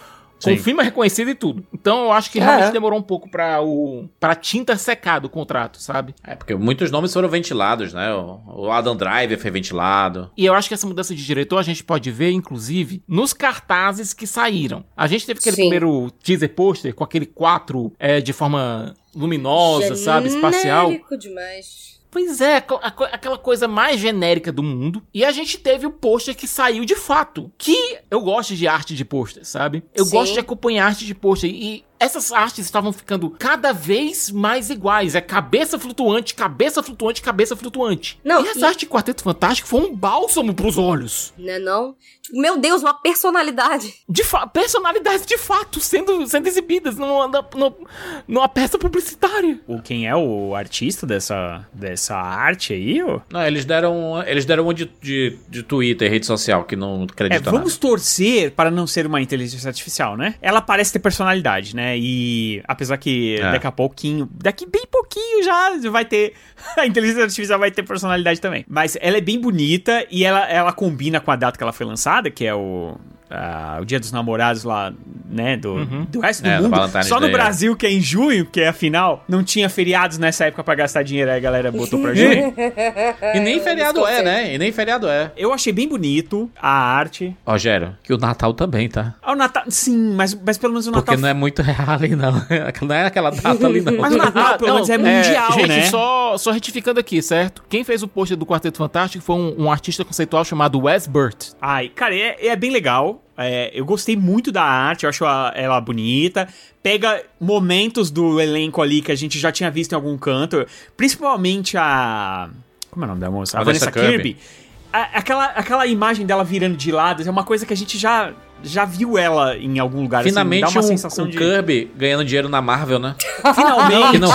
Com Sim. firma reconhecida e tudo. Então eu acho que É. realmente demorou um pouco pra, o, pra tinta secar do contrato, sabe? É, porque muitos nomes foram ventilados, né? O, o Adam Driver foi ventilado. E eu acho que essa mudança de diretor a gente pode ver, inclusive, nos cartazes que saíram. A gente teve aquele Sim. primeiro teaser pôster com aquele 4 é, de forma luminosa, sabe? Espacial. Genérico demais. Pois é, aquela coisa mais genérica do mundo. E a gente teve o pôster que saiu de fato. Que eu gosto de arte de pôster, sabe? Eu Sim. gosto de acompanhar arte de pôster. E essas artes estavam ficando cada vez mais iguais. É cabeça flutuante, cabeça flutuante, cabeça flutuante. Não, e essa e- arte de Quarteto Fantástico foi um bálsamo pros olhos. Né não? Tipo, meu Deus, uma personalidade. De fa personalidades de fato sendo, sendo exibidas numa, no- numa peça publicitária. O, quem é o artista dessa, dessa arte aí? ô? Não, eles deram, eles deram uma de, de, de Twitter, rede social, que não É, acredita vamos torcer para não ser uma inteligência artificial, né? Ela parece ter personalidade, né? E apesar que É. daqui a pouquinho, daqui bem pouquinho já vai ter. A inteligência artificial vai ter personalidade também. Mas ela é bem bonita e ela, ela combina com a data que ela foi lançada, que é o. ah, o Dia dos Namorados lá, né? Do, do resto do É, do mundo. Valentine's Só no Day, é. Brasil, que é em junho, que é a final, não tinha feriados nessa época pra gastar dinheiro, aí a galera botou pra junho. E nem feriado é, né? E nem feriado é. Eu achei bem bonito a arte. Rogério, que o Natal também, tá? Ah, O Natal, sim, mas, mas pelo menos o Natal Porque não é muito real ali, não. Não é aquela data ali, não. Mas o Natal, pelo menos, é mundial, gente, né? Só, só retificando aqui, certo? Quem fez o pôster do Quarteto Fantástico foi um, um artista conceitual chamado Wes Burt. Ai, cara, é, é bem legal. É, eu gostei muito da arte, eu acho a- ela bonita. Pega momentos do elenco ali que a gente já tinha visto em algum canto. Principalmente a. Como é o nome da moça? A Vanessa Vanessa, Kirby. Kirby. A- aquela, aquela imagem dela virando de lado é uma coisa que a gente já, já viu ela em algum lugar. assim, Finalmente dá uma um, sensação um de. Kirby ganhando dinheiro na Marvel, né? Finalmente! Não.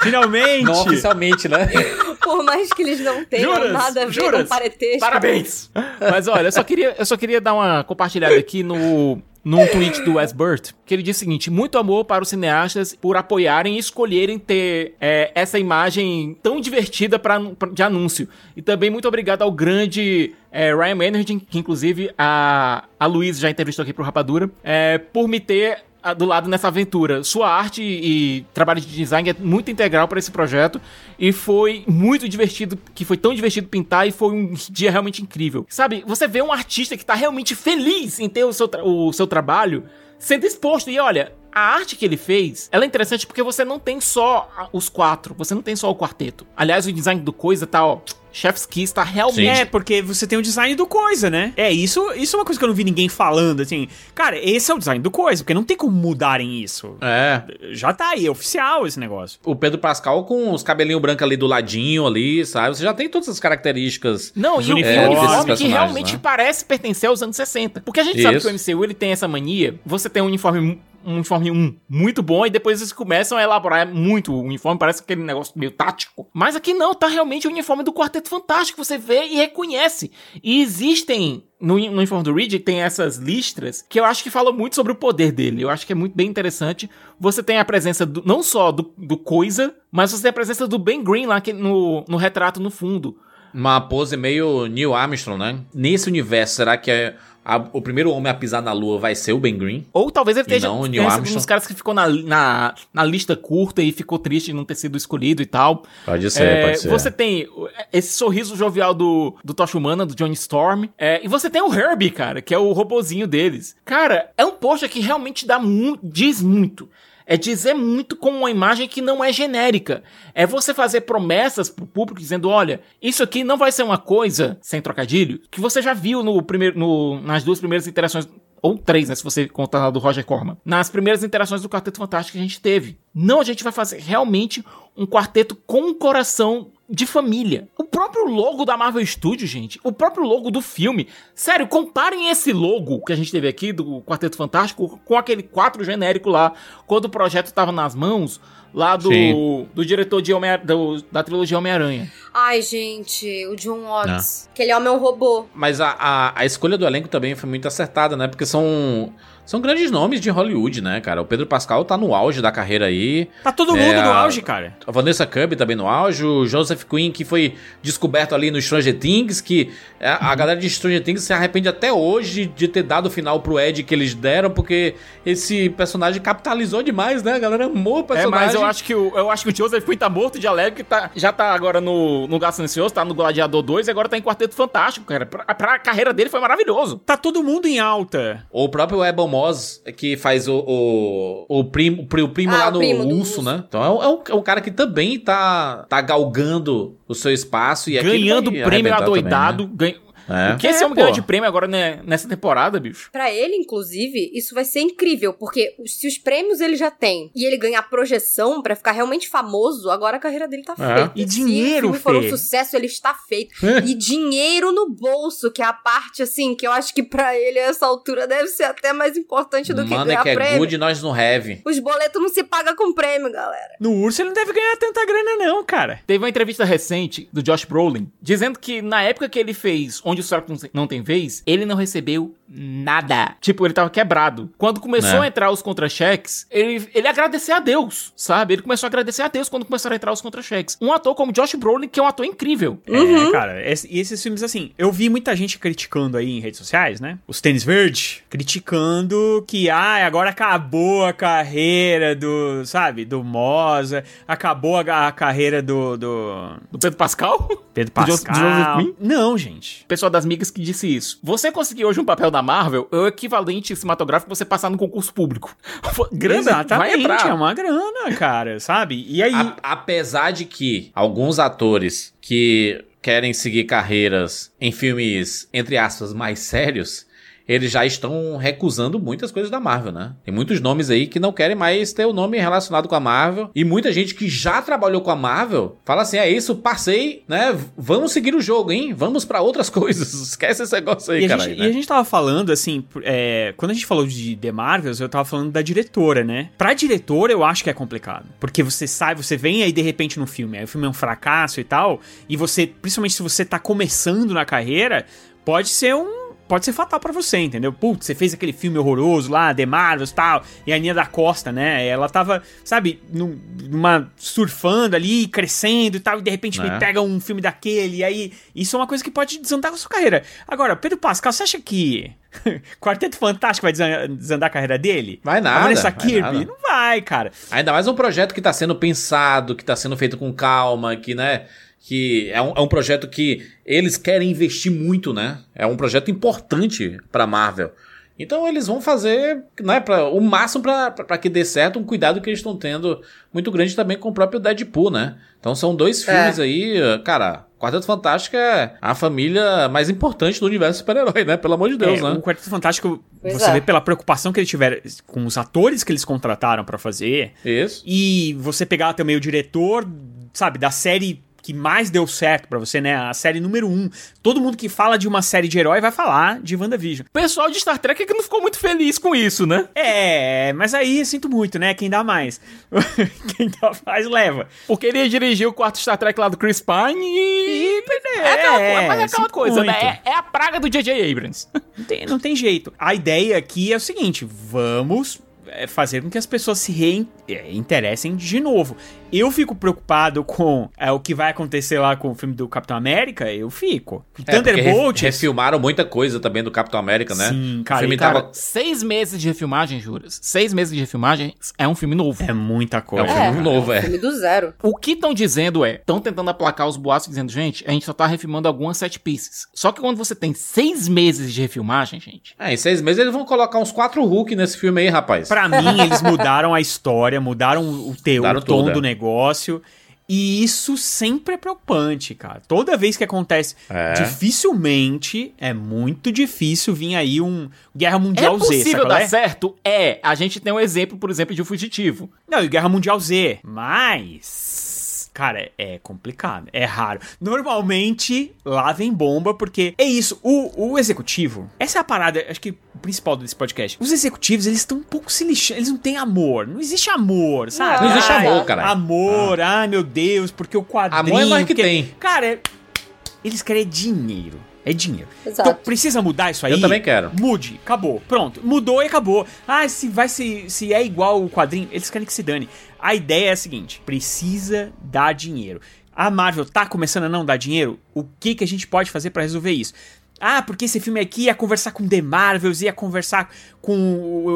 Finalmente! Não oficialmente, né? Por mais que eles não tenham Juras? nada a ver Juras? com paretexto. Parabéns! Mas olha, eu só queria, eu só queria dar uma compartilhada aqui no num tweet do Wes Burt, que ele diz o seguinte: muito amor para os cineastas por apoiarem e escolherem ter é, essa imagem tão divertida pra, pra- de anúncio. E também muito obrigado ao grande é, Ryan Maynard, que inclusive a, a Luiz já entrevistou aqui pro Rapadura, é, por me ter do lado nessa aventura. Sua arte e trabalho de design é muito integral para esse projeto e foi muito divertido, que foi tão divertido pintar e foi um dia realmente incrível. Sabe, você vê um artista que tá realmente feliz em ter o seu, o seu trabalho sendo exposto e olha, a arte que ele fez, ela é interessante porque você não tem só os quatro, você não tem só o quarteto. Aliás, o design do coisa tá, ó, Chef's Kiss tá realmente É, porque você tem o design do coisa, né? É, isso, isso é uma coisa que eu não vi ninguém falando, assim. Cara, esse é o design do coisa, porque não tem como mudarem isso. É. Já tá aí, é oficial esse negócio. O Pedro Pascal com os cabelinhos brancos ali do ladinho ali, sabe? Você já tem todas as características. Não, e o uniformes. uniforme, que realmente né? parece pertencer aos anos 60. Porque a gente sabe Isso. que o MCU ele tem essa mania. Você tem um uniforme um uniforme 1 muito bom e depois eles começam a elaborar muito o uniforme, parece aquele negócio meio tático. Mas aqui não, tá realmente o uniforme do Quarteto Fantástico, você vê e reconhece. E existem no, no uniforme do Reed tem essas listras que eu acho que falam muito sobre o poder dele. Eu acho que é muito bem interessante. Você tem a presença do- não só do, do Coisa, mas você tem a presença do Ben Green lá que, no, no retrato no fundo. Uma pose meio Neil Armstrong, né? Nesse universo, será que é a- o primeiro homem a pisar na lua vai ser o Ben Green? Ou talvez ele esteja não um dos caras que ficou na, na, na lista curta e ficou triste de não ter sido escolhido e tal. Pode ser, É, pode ser. Você tem esse sorriso jovial do, do Tocha Humana, do Johnny Storm. É, e você tem o Herbie, cara, que é o robozinho deles. Cara, é um post que realmente dá mu diz muito. É dizer muito com uma imagem que não é genérica. É você fazer promessas pro público dizendo: olha, isso aqui não vai ser uma coisa, sem trocadilho, que você já viu no primeiro, no- nas duas primeiras interações ou três, né, se você contar do Roger Corman, nas primeiras interações do Quarteto Fantástico que a gente teve. Não, a gente vai fazer realmente um quarteto com um coração de família. O próprio logo da Marvel Studios, gente, o próprio logo do filme. Sério, comparem esse logo que a gente teve aqui do Quarteto Fantástico com aquele 4 genérico lá, quando o projeto tava nas mãos lá do, Sim. do diretor de Homem do, da trilogia Homem-Aranha. Ai, gente, o John Watts. Aquele homem é um robô. Mas a, a, a escolha do elenco também foi muito acertada, né? Porque são, são grandes nomes de Hollywood, né, cara? O Pedro Pascal tá no auge da carreira aí. Tá todo É, mundo no a- auge, cara. A Vanessa Kirby também no auge, o Joseph Quinn, que foi descoberto ali no Stranger Things, que é, a galera de Stranger Things se arrepende até hoje de ter dado o final pro Ed que eles deram, porque esse personagem capitalizou demais, né? A galera amou o É, personagem. mas eu acho que o, eu acho que o Joseph Quinn tá morto de alegre, que tá, já tá agora no, no Gato Silencioso, tá no Gladiador 2 e agora tá em Quarteto Fantástico, cara. Pra, pra carreira dele foi maravilhoso. Tá todo mundo em alta. O próprio Ebon Oz, que faz o, o, o primo, o primo Ah, lá o no primo do Urso, Urso. né? Então é um, é, um, é um cara que também tá, tá galgando o seu espaço e ele Ganhando prêmio adoidado. ganha- também, né? É. O que esse É, homem ganhou pô. de prêmio agora né, nessa temporada, bicho? Pra ele, inclusive, isso vai ser incrível, porque se os prêmios ele já tem e ele ganhar projeção pra ficar realmente famoso, agora a carreira dele tá É. feita. E Se dinheiro, o filme for um sucesso, ele está feito. e dinheiro no bolso, que é a parte, assim, que eu acho que pra ele, a essa altura, deve ser até mais importante do que Mano, é ganhar que é prêmio. good, nós não have. Os boletos não se pagam com prêmio, galera. No urso ele não deve ganhar tanta grana, não, cara. Teve uma entrevista recente do Josh Brolin dizendo que na época que ele fez Onde o Sol Não Tem Vez, ele não recebeu nada. Tipo, ele tava quebrado. Quando começou É. a entrar os contra-cheques, ele, ele agradeceu a Deus, sabe? Ele começou a agradecer a Deus quando começaram a entrar os contra-cheques. Um ator como Josh Brolin, que é um ator incrível. Uhum. É, cara, esse- e esses filmes, assim, eu vi muita gente criticando aí em redes sociais, né? Os tênis verde, criticando que, ah, agora acabou a carreira do, sabe, do Moza, acabou a, a carreira do, do Do Pedro Pascal? Pedro Do Pascal. Joseph Quinn? Não, gente. Pessoal das migas que disse isso. Você conseguir hoje um papel da Marvel é o equivalente cinematográfico você passar no concurso público. Grana, vai Exatamente, entrar. é uma grana, cara, sabe? E aí... A- apesar de que alguns atores que querem seguir carreiras em filmes, entre aspas, mais sérios, eles já estão recusando muitas coisas da Marvel, né? Tem muitos nomes aí que não querem mais ter o nome relacionado com a Marvel. E muita gente que já trabalhou com a Marvel fala assim: é isso, passei, né? Vamos seguir o jogo, hein? Vamos pra outras coisas. Esquece esse negócio aí, cara. né? e a gente tava falando, assim, é, quando a gente falou de The Marvels, eu tava falando da diretora, né? Pra diretora, eu acho que é complicado. Porque você sai, você vem aí de repente no filme, aí o filme é um fracasso e tal, e você, principalmente se você tá começando na carreira, pode ser um. Pode ser fatal pra você, entendeu? Putz, você fez aquele filme horroroso lá, The Marvels e tal, e a Aninha da Costa, né? Ela tava, sabe, num- numa surfando ali, crescendo e tal, e de repente É. me pega um filme daquele, e aí isso é uma coisa que pode desandar com a sua carreira. Agora, Pedro Pascal, você acha que Quarteto Fantástico vai desan- desandar a carreira dele? Vai nada, A Vanessa vai Kirby? nada. Não vai, cara. Ainda mais um projeto que tá sendo pensado, que tá sendo feito com calma, que, né? Que é um, é um projeto que eles querem investir muito, né? É um projeto importante pra Marvel. Então eles vão fazer né, pra, o máximo pra que dê certo, um cuidado que eles estão tendo muito grande também com o próprio Deadpool, né? Então são dois filmes aí, cara. Quarteto Fantástico é a família mais importante do universo super-herói, né? Pelo amor de Deus, É, né? O Quarteto Fantástico, Pois você é. vê pela preocupação que eles tiveram com os atores que eles contrataram pra fazer, Isso. e você pegar também o diretor, sabe, da série que mais deu certo pra você, né? A série número um. Todo mundo que fala de uma série de herói vai falar de WandaVision. O pessoal de Star Trek é que não ficou muito feliz com isso, né? É, mas aí eu sinto muito, né? Quem dá mais. Quem dá mais leva. Porque ele ia dirigir o quarto Star Trek lá do Chris Pine e. é, aquela, é, mas é aquela coisa, muito. né? É, é a praga do J.J. Abrams. Não tem, não tem jeito. A ideia aqui é o seguinte: vamos é, fazer com que as pessoas se reinteressem de novo. Eu fico preocupado com é, o que vai acontecer lá com o filme do Capitão América. Eu fico. É, Thunderbolt. ref- refilmaram muita coisa também do Capitão América, né? Sim, cara, O filme cara, tava. Seis meses de refilmagem, juras. Seis meses de refilmagem é um filme novo. É muita É um coisa. filme novo, é. Filme do zero. O que estão dizendo é, estão tentando aplacar os boatos dizendo, gente, a gente só tá refilmando algumas set pieces. Só que quando você tem seis meses de refilmagem, gente, É, em seis meses eles vão colocar uns quatro Hulk nesse filme aí, rapaz. Pra mim, eles mudaram a história, mudaram o teu, Mudaram o tom tudo, é. do negócio. E isso sempre é preocupante, cara. Toda vez que acontece, É. dificilmente, é muito difícil vir aí um Guerra é Mundial Z, possível sabe qual dar é? certo? É. A gente tem um exemplo, por exemplo, de um fugitivo. Não, e Guerra Mundial Z. Mas. Cara, é complicado. É raro. Normalmente, lá vem bomba, porque é isso. O, o executivo. Essa é a parada, acho que o principal desse podcast. Os executivos, eles estão um pouco se lixando. Eles não têm amor. Não existe amor, sabe? Não existe Ai, amor, cara. Amor, ai meu Deus, porque o quadrinho. Amor é nós que porque- tem. Cara, é- eles querem dinheiro. É dinheiro. Exato. Então precisa mudar isso aí. Eu também quero. Mude, acabou. Pronto. Mudou e acabou. Ah, se vai se, se é igual o quadrinho, eles querem que se dane. A ideia é a seguinte: precisa dar dinheiro. A Marvel tá começando a não dar dinheiro? O que, que a gente pode fazer pra resolver isso? Ah, porque esse filme aqui ia conversar com The Marvels, ia conversar com o,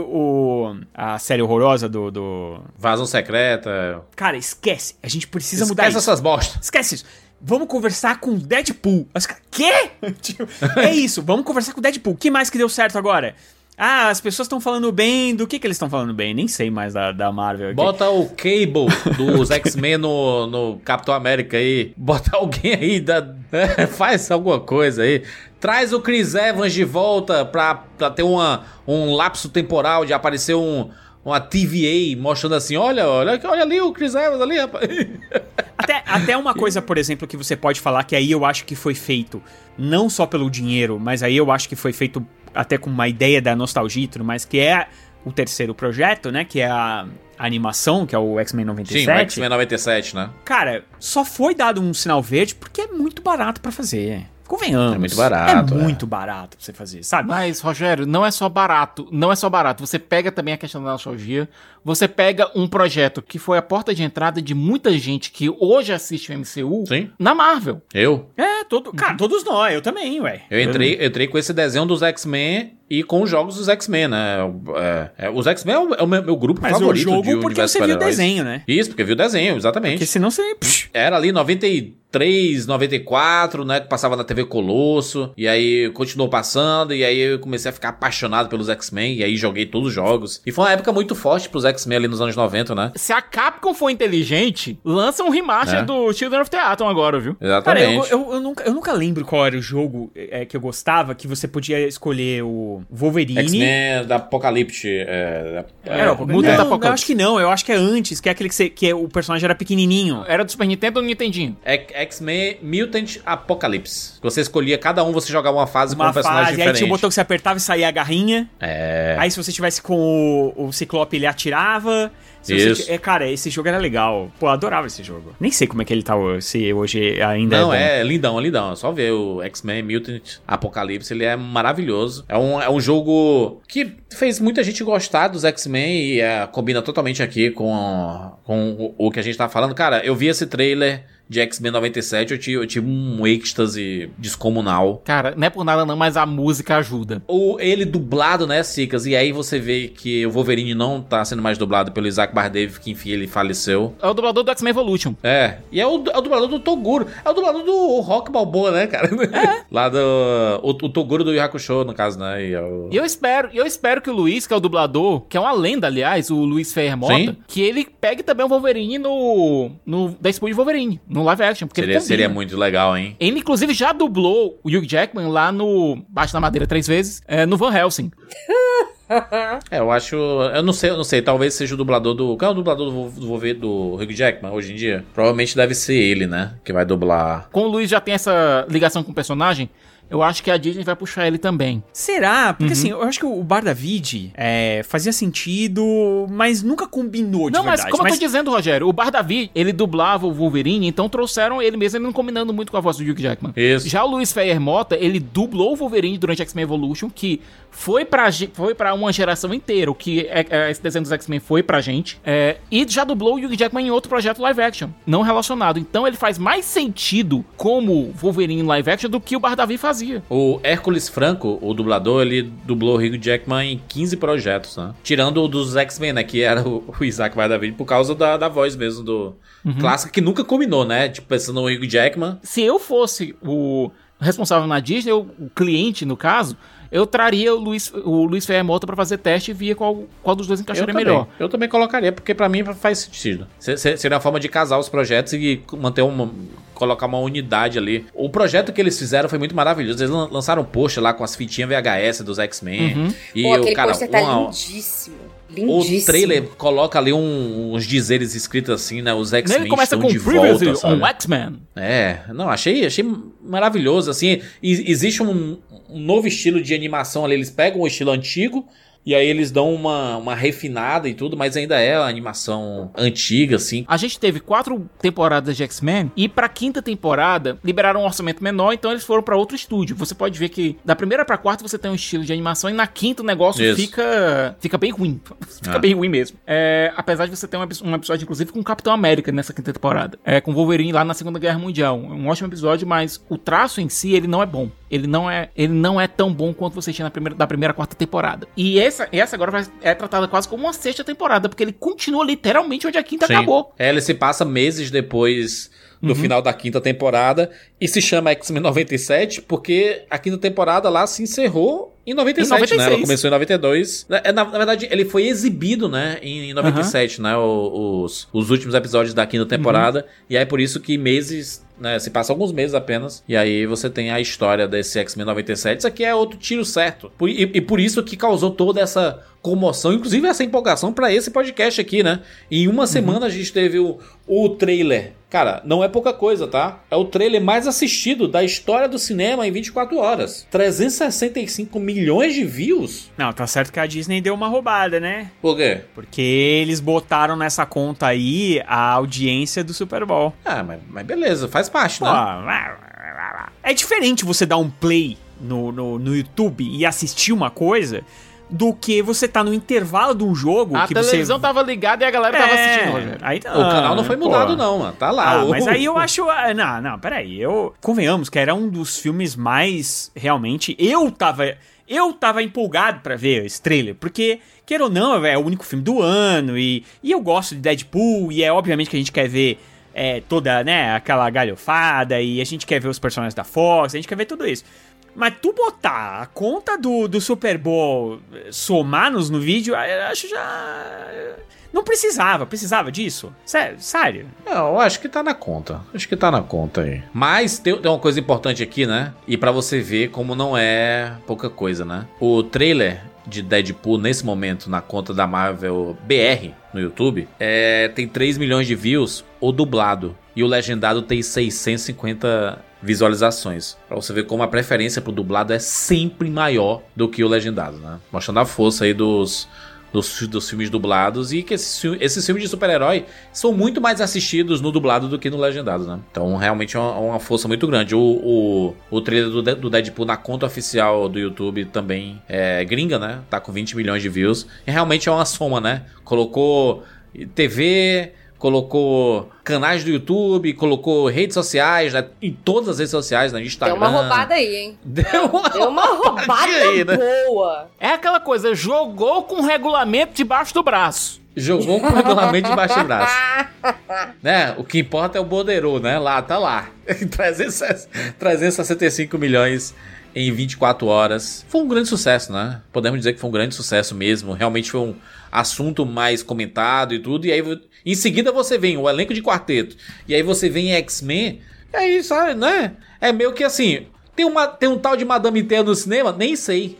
o- a série horrorosa do, do. Vazão secreta. Cara, esquece. A gente precisa Esquece mudar isso. essas bostas. Esquece isso. Vamos conversar com Deadpool. Os caras, quê? Tipo, é isso, vamos conversar com Deadpool. O que mais que deu certo agora? Ah, as pessoas estão falando bem. Do que que eles estão falando bem? Nem sei mais da, da Marvel. aqui. Bota o Cable dos X-Men no, no Capitão América aí. Bota alguém aí, da, faz alguma coisa aí. Traz o Chris Evans de volta pra, pra ter uma, um lapso temporal de aparecer um, uma TVA mostrando assim: olha, olha, olha ali o Chris Evans ali, rapaz. Até, até uma coisa, por exemplo, que você pode falar que aí eu acho que foi feito não só pelo dinheiro, mas aí eu acho que foi feito até com uma ideia da nostalgia e tudo mais, que é o terceiro projeto, né? Que é a, animação, que é o X-Men 97. Sim, o X-Men 97, né? Cara, só foi dado um sinal verde porque é muito barato pra fazer. Convenhamos. É muito barato, É é. muito barato pra você fazer, sabe? Mas, Rogério, não é só barato. Não é só barato. Você pega também a questão da nostalgia. Você pega um projeto que foi a porta de entrada de muita gente que hoje assiste o MCU Sim. na Marvel. Eu? É, todo, cara, todos nós, eu também, ué. Eu entrei, eu entrei com esse desenho dos X-Men e com os jogos dos X-Men, né? É, é, os X-Men é o, é o meu, grupo Mas favorito o jogo porque você viu o desenho, né? Isso, porque viu o desenho, exatamente. Porque senão você. psh, Era ali 93, 94, né? Que passava na TV Colosso. E aí continuou passando. E aí eu comecei a ficar apaixonado pelos X-Men. E aí joguei todos os jogos. E foi uma época muito forte pros X-Men ali nos anos 90, né? Se a Capcom for inteligente, lança um remaster É. do Children of the Atom agora, viu? Cara, eu, Exatamente. eu, eu nunca, eu nunca lembro qual era o jogo é, que eu gostava, que você podia escolher o Wolverine. X-Men da Apocalipse. É, da- Era, é, o- Mutant não, Apocalypse. eu acho que não, eu acho que é antes, que é aquele que, você- que é, o personagem era pequenininho. Era do Super Nintendo ou do Nintendinho? é X-Men Mutant Apocalypse. Você escolhia, cada um você jogava uma fase com Uma um personagem fase, aí diferente. tinha o botão que você apertava e saía a garrinha. É. Aí se você tivesse com o, o Ciclope, ele atirava. Isso. é, cara, esse jogo era legal. Pô, eu adorava esse jogo. Nem sei como é que ele tá se hoje ainda Não, é. é lindão, é lindão. É só ver o X-Men Mutant Apocalypse, ele é maravilhoso. É um, é um jogo que fez muita gente gostar dos X-Men e é, combina totalmente aqui com, com o, o que a gente tá falando. Cara, eu vi esse trailer de X-Men 97, eu tive, eu tive um êxtase descomunal. Cara, não é por nada não, mas a música ajuda. O, ele dublado, né, Cicas? E aí você vê que o Wolverine não tá sendo mais dublado pelo Isaac Bardev, que enfim ele faleceu. É o dublador do X-Men Evolution. É, e é o, é o dublador do Toguro. É o dublador do Rock Balboa, né, cara? Lá do. O, o Toguro do Yu Hakusho, no caso, né? E é o... E eu espero, eu espero que o Luiz, que é o dublador, que é uma lenda, aliás, o Luiz Ferreira Mota, que ele pegue também o Wolverine no, no Deadpool de Wolverine, no live action, porque Seria, seria muito legal, hein? Ele, inclusive, já dublou o Hugh Jackman lá no Baixo da Madeira três vezes, é, no Van Helsing. É, eu acho. Eu não sei, eu não sei. Talvez seja o dublador do. Qual é o dublador do, do Wolverine do Hugh Jackman hoje em dia? Provavelmente deve ser ele, né? Que vai dublar. Como o Luiz já tem essa ligação com o personagem, eu acho que a Disney vai puxar ele também. Será? Uhum. Porque assim, eu acho que o Bar David é, fazia sentido, mas nunca combinou de não, mas verdade. como eu tô dizendo, Rogério, o Bar Davi, ele dublava o Wolverine, então trouxeram ele mesmo, ele não combinando muito com a voz do Hugh Jackman. Isso. Já o Luiz Feyer Mota, ele dublou o Wolverine durante X-Men Evolution, que foi pra, foi pra uma geração inteira, o que é, é, esse desenho dos X-Men foi pra gente. É, e já dublou o Hugh Jackman em outro projeto live action, não relacionado. Então ele faz mais sentido como Wolverine em live action do que o Bar Davi fazia. O Hércules Franco, o dublador, ele dublou o Hugh Jackman em 15 projetos, né? Tirando o dos X-Men, né? Que era o, o Isaac Bardavid, por causa da, da voz mesmo do clássico, que nunca combinou, né? Tipo, pensando no Hugh Jackman. se eu fosse o responsável na Disney, o cliente no caso, eu traria o Luiz, o Luiz Ferreira Mota pra fazer teste e via qual, qual dos dois Eu encaixaria também, melhor. eu também colocaria, porque pra mim faz sentido. Se- se- Seria uma forma de casar os projetos e manter uma. colocar uma unidade ali. O projeto que eles fizeram foi muito maravilhoso. Eles lan- lançaram um post lá com as fitinhas VHS dos X-Men. E Pô, o cara, tá uma- lindíssimo. o Lindíssimo. trailer coloca ali um- uns dizeres escritos assim, né? Os X-Men Ele começa estão com de Previously volta, sabe? on X-Men. É, não, achei, achei maravilhoso, assim, e- existe um, um novo estilo de animação ali, eles pegam o estilo antigo, e aí eles dão uma, uma refinada e tudo, mas ainda é a animação antiga, assim. A gente teve quatro temporadas de X-Men e pra quinta temporada liberaram um orçamento menor, então eles foram pra outro estúdio. Você pode ver que da primeira pra quarta você tem um estilo de animação e na quinta o negócio Isso. fica fica bem ruim. fica Ah. bem ruim mesmo. É, apesar de você ter um, um episódio inclusive com o Capitão América nessa quinta temporada. É com Wolverine lá na Segunda Guerra Mundial. É um ótimo episódio, mas o traço em si ele não é bom. Ele não é, ele não é tão bom quanto você tinha na primeira, da primeira quarta temporada. E essa, essa agora vai- é tratada quase como uma sexta temporada, porque ele continua literalmente onde a quinta Sim. acabou. É, ele se passa meses depois do final da quinta temporada e se chama X-Men 97 porque a quinta temporada lá se encerrou Em 97, Em 96. né? Ela começou em 92. Na, na- na verdade, ele foi exibido, né? Em, em 97, né? o- os, os últimos episódios da quinta temporada. E aí, por isso que meses. Né, se passa alguns meses apenas. E aí você tem a história desse X-Men 97. Isso aqui é outro tiro certo. Por- e, e por isso que causou toda essa comoção, inclusive essa empolgação pra esse podcast aqui, né? Em uma semana a gente teve o, o trailer. Cara, não é pouca coisa, tá? É o trailer mais assistido da história do cinema em 24 horas. 365 milhões de views? Não, tá certo que a Disney deu uma roubada, né? Por quê? Porque eles botaram nessa conta aí a audiência do Super Bowl. Ah, mas, mas beleza, faz parte, Pô, né? é diferente você dar um play no, no, no YouTube e assistir uma coisa do que você tá no intervalo de um jogo A que televisão você... tava ligada e a galera tava É, assistindo, Rogério. Aí, O canal não foi pô. mudado, não, mano. Tá lá. Ah, o- mas aí eu acho. ah, Não, não, peraí. Eu. Convenhamos que era um dos filmes mais. Realmente. Eu tava. Eu tava empolgado pra ver esse trailer, porque, queira ou não, é o único filme do ano, e, e eu gosto de Deadpool, e é obviamente que a gente quer ver é, toda, né, aquela galhofada, e a gente quer ver os personagens da Fox, a gente quer ver tudo isso. Mas tu botar a conta do, do Super Bowl eh, somar-nos no vídeo, ah, eu acho já. Não precisava, precisava disso. Sério, sério. Não, acho que tá na conta. Acho que tá na conta aí. Mas tem, tem uma coisa importante aqui, né? E pra você ver como não é pouca coisa, né? O trailer de Deadpool nesse momento na conta da Marvel BR no YouTube é, tem 3 milhões de views o dublado e o legendado tem 650 visualizações. Pra você ver como a preferência pro dublado é sempre maior do que o legendado, né? Mostrando a força aí dos dos, dos filmes dublados e que esses, fi- esses filmes de super-herói são muito mais assistidos no dublado do que no legendado, né? Então realmente é uma, uma força muito grande. O, o, o trailer do, do Deadpool na conta oficial do YouTube também é gringa, né? Tá com 20 milhões de views. E realmente é uma soma, né? Colocou TV, colocou canais do YouTube, colocou redes sociais, né? Em todas as redes sociais, né? Deu Instagram. uma roubada aí, hein? Deu uma, Deu uma roubada aí, né? boa. É aquela coisa, jogou com regulamento debaixo do braço. Jogou com o regulamento debaixo do braço. né? O que importa é o Bordeiro, né? Lá, tá lá. 360 365 milhões em 24 horas. Foi um grande sucesso, né? Podemos dizer que foi um grande sucesso mesmo. Realmente foi um assunto mais comentado e tudo. E aí, em seguida, você vem o elenco de quarteto. E aí você vem X-Men. E aí, sabe, né? É meio que assim. Tem, uma, tem um tal de Madame Teia no cinema? Nem sei.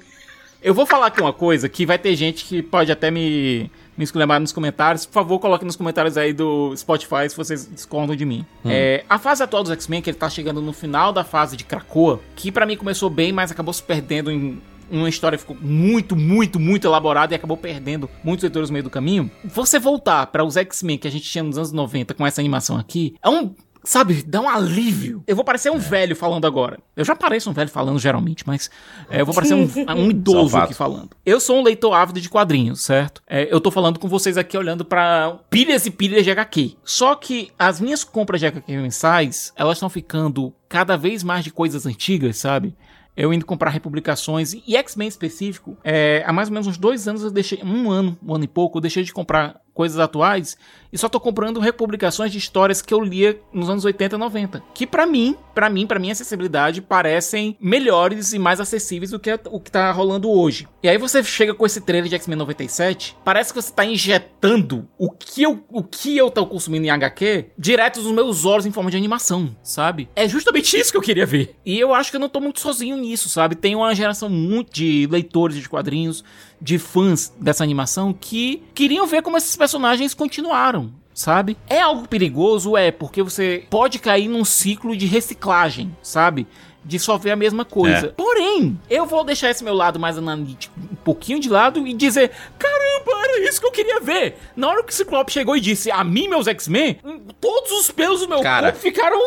Eu vou falar aqui uma coisa que vai ter gente que pode até me, me esculhambar nos comentários. Por favor, coloque nos comentários aí do Spotify se vocês discordam de mim. É, a fase atual dos X-Men, que ele tá chegando no final da fase de Krakoa, que pra mim começou bem, mas acabou se perdendo em uma história ficou muito, muito, muito elaborada e acabou perdendo muitos leitores no meio do caminho. Você voltar para os X-Men que a gente tinha nos anos 90 com essa animação aqui, é um Sabe, dá um alívio. Eu vou parecer um velho falando agora. Eu já pareço um velho falando geralmente, mas é, eu vou parecer um, um idoso aqui falando. Eu sou um leitor ávido de quadrinhos, certo? É, eu tô falando com vocês aqui olhando pra pilhas e pilhas de HQ. Só que as minhas compras de HQ mensais, elas estão ficando cada vez mais de coisas antigas, sabe? Eu indo comprar republicações e X-Men específico. É, há mais ou menos uns dois anos eu deixei, um ano, um ano e pouco, eu deixei de comprar coisas atuais e só tô comprando republicações de histórias que eu lia nos anos 80 e 90. Que pra mim, pra mim, pra minha acessibilidade, parecem melhores e mais acessíveis do que o que tá rolando hoje. E aí você chega com esse trailer de X-Men 97, parece que você tá injetando o que eu, o que eu tô consumindo em HQ direto nos meus olhos em forma de animação, sabe? É justamente isso que eu queria ver. E eu acho que eu não tô muito sozinho nisso, sabe? Tem uma geração muito de leitores de quadrinhos, de fãs dessa animação que queriam ver como esses personagens continuaram. Sabe? É algo perigoso, é, porque você pode cair num ciclo de reciclagem, sabe? De só ver a mesma coisa. É. Porém, eu vou deixar esse meu lado mais analítico um pouquinho de lado e dizer: caramba, era isso que eu queria ver. Na hora que o Ciclope chegou e disse: a mim, meus X-Men, todos os pelos do meu Cara, corpo ficaram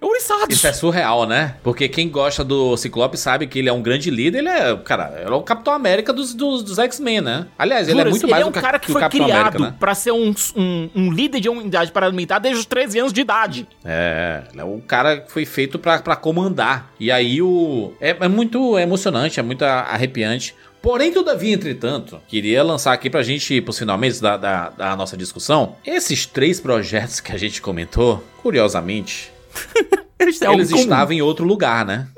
ouriçados. Isso é surreal, né? Porque quem gosta do Ciclope sabe que ele é um grande líder, ele é, cara, ele é o Capitão América dos, dos, dos X-Men, né? Aliás, ele é muito mais é um cara que, foi Capitão criado América, né? pra ser um, um, um líder de uma unidade paramilitar desde os 13 anos de idade. É, ele é um cara que foi feito pra, pra comandar. E aí o. É, é muito emocionante, é muito arrepiante. Porém, todavia, entretanto, queria lançar aqui pra gente pros finalmente da, da, da nossa discussão. Esses três projetos que a gente comentou, curiosamente, Eles, eles estavam em outro lugar, né?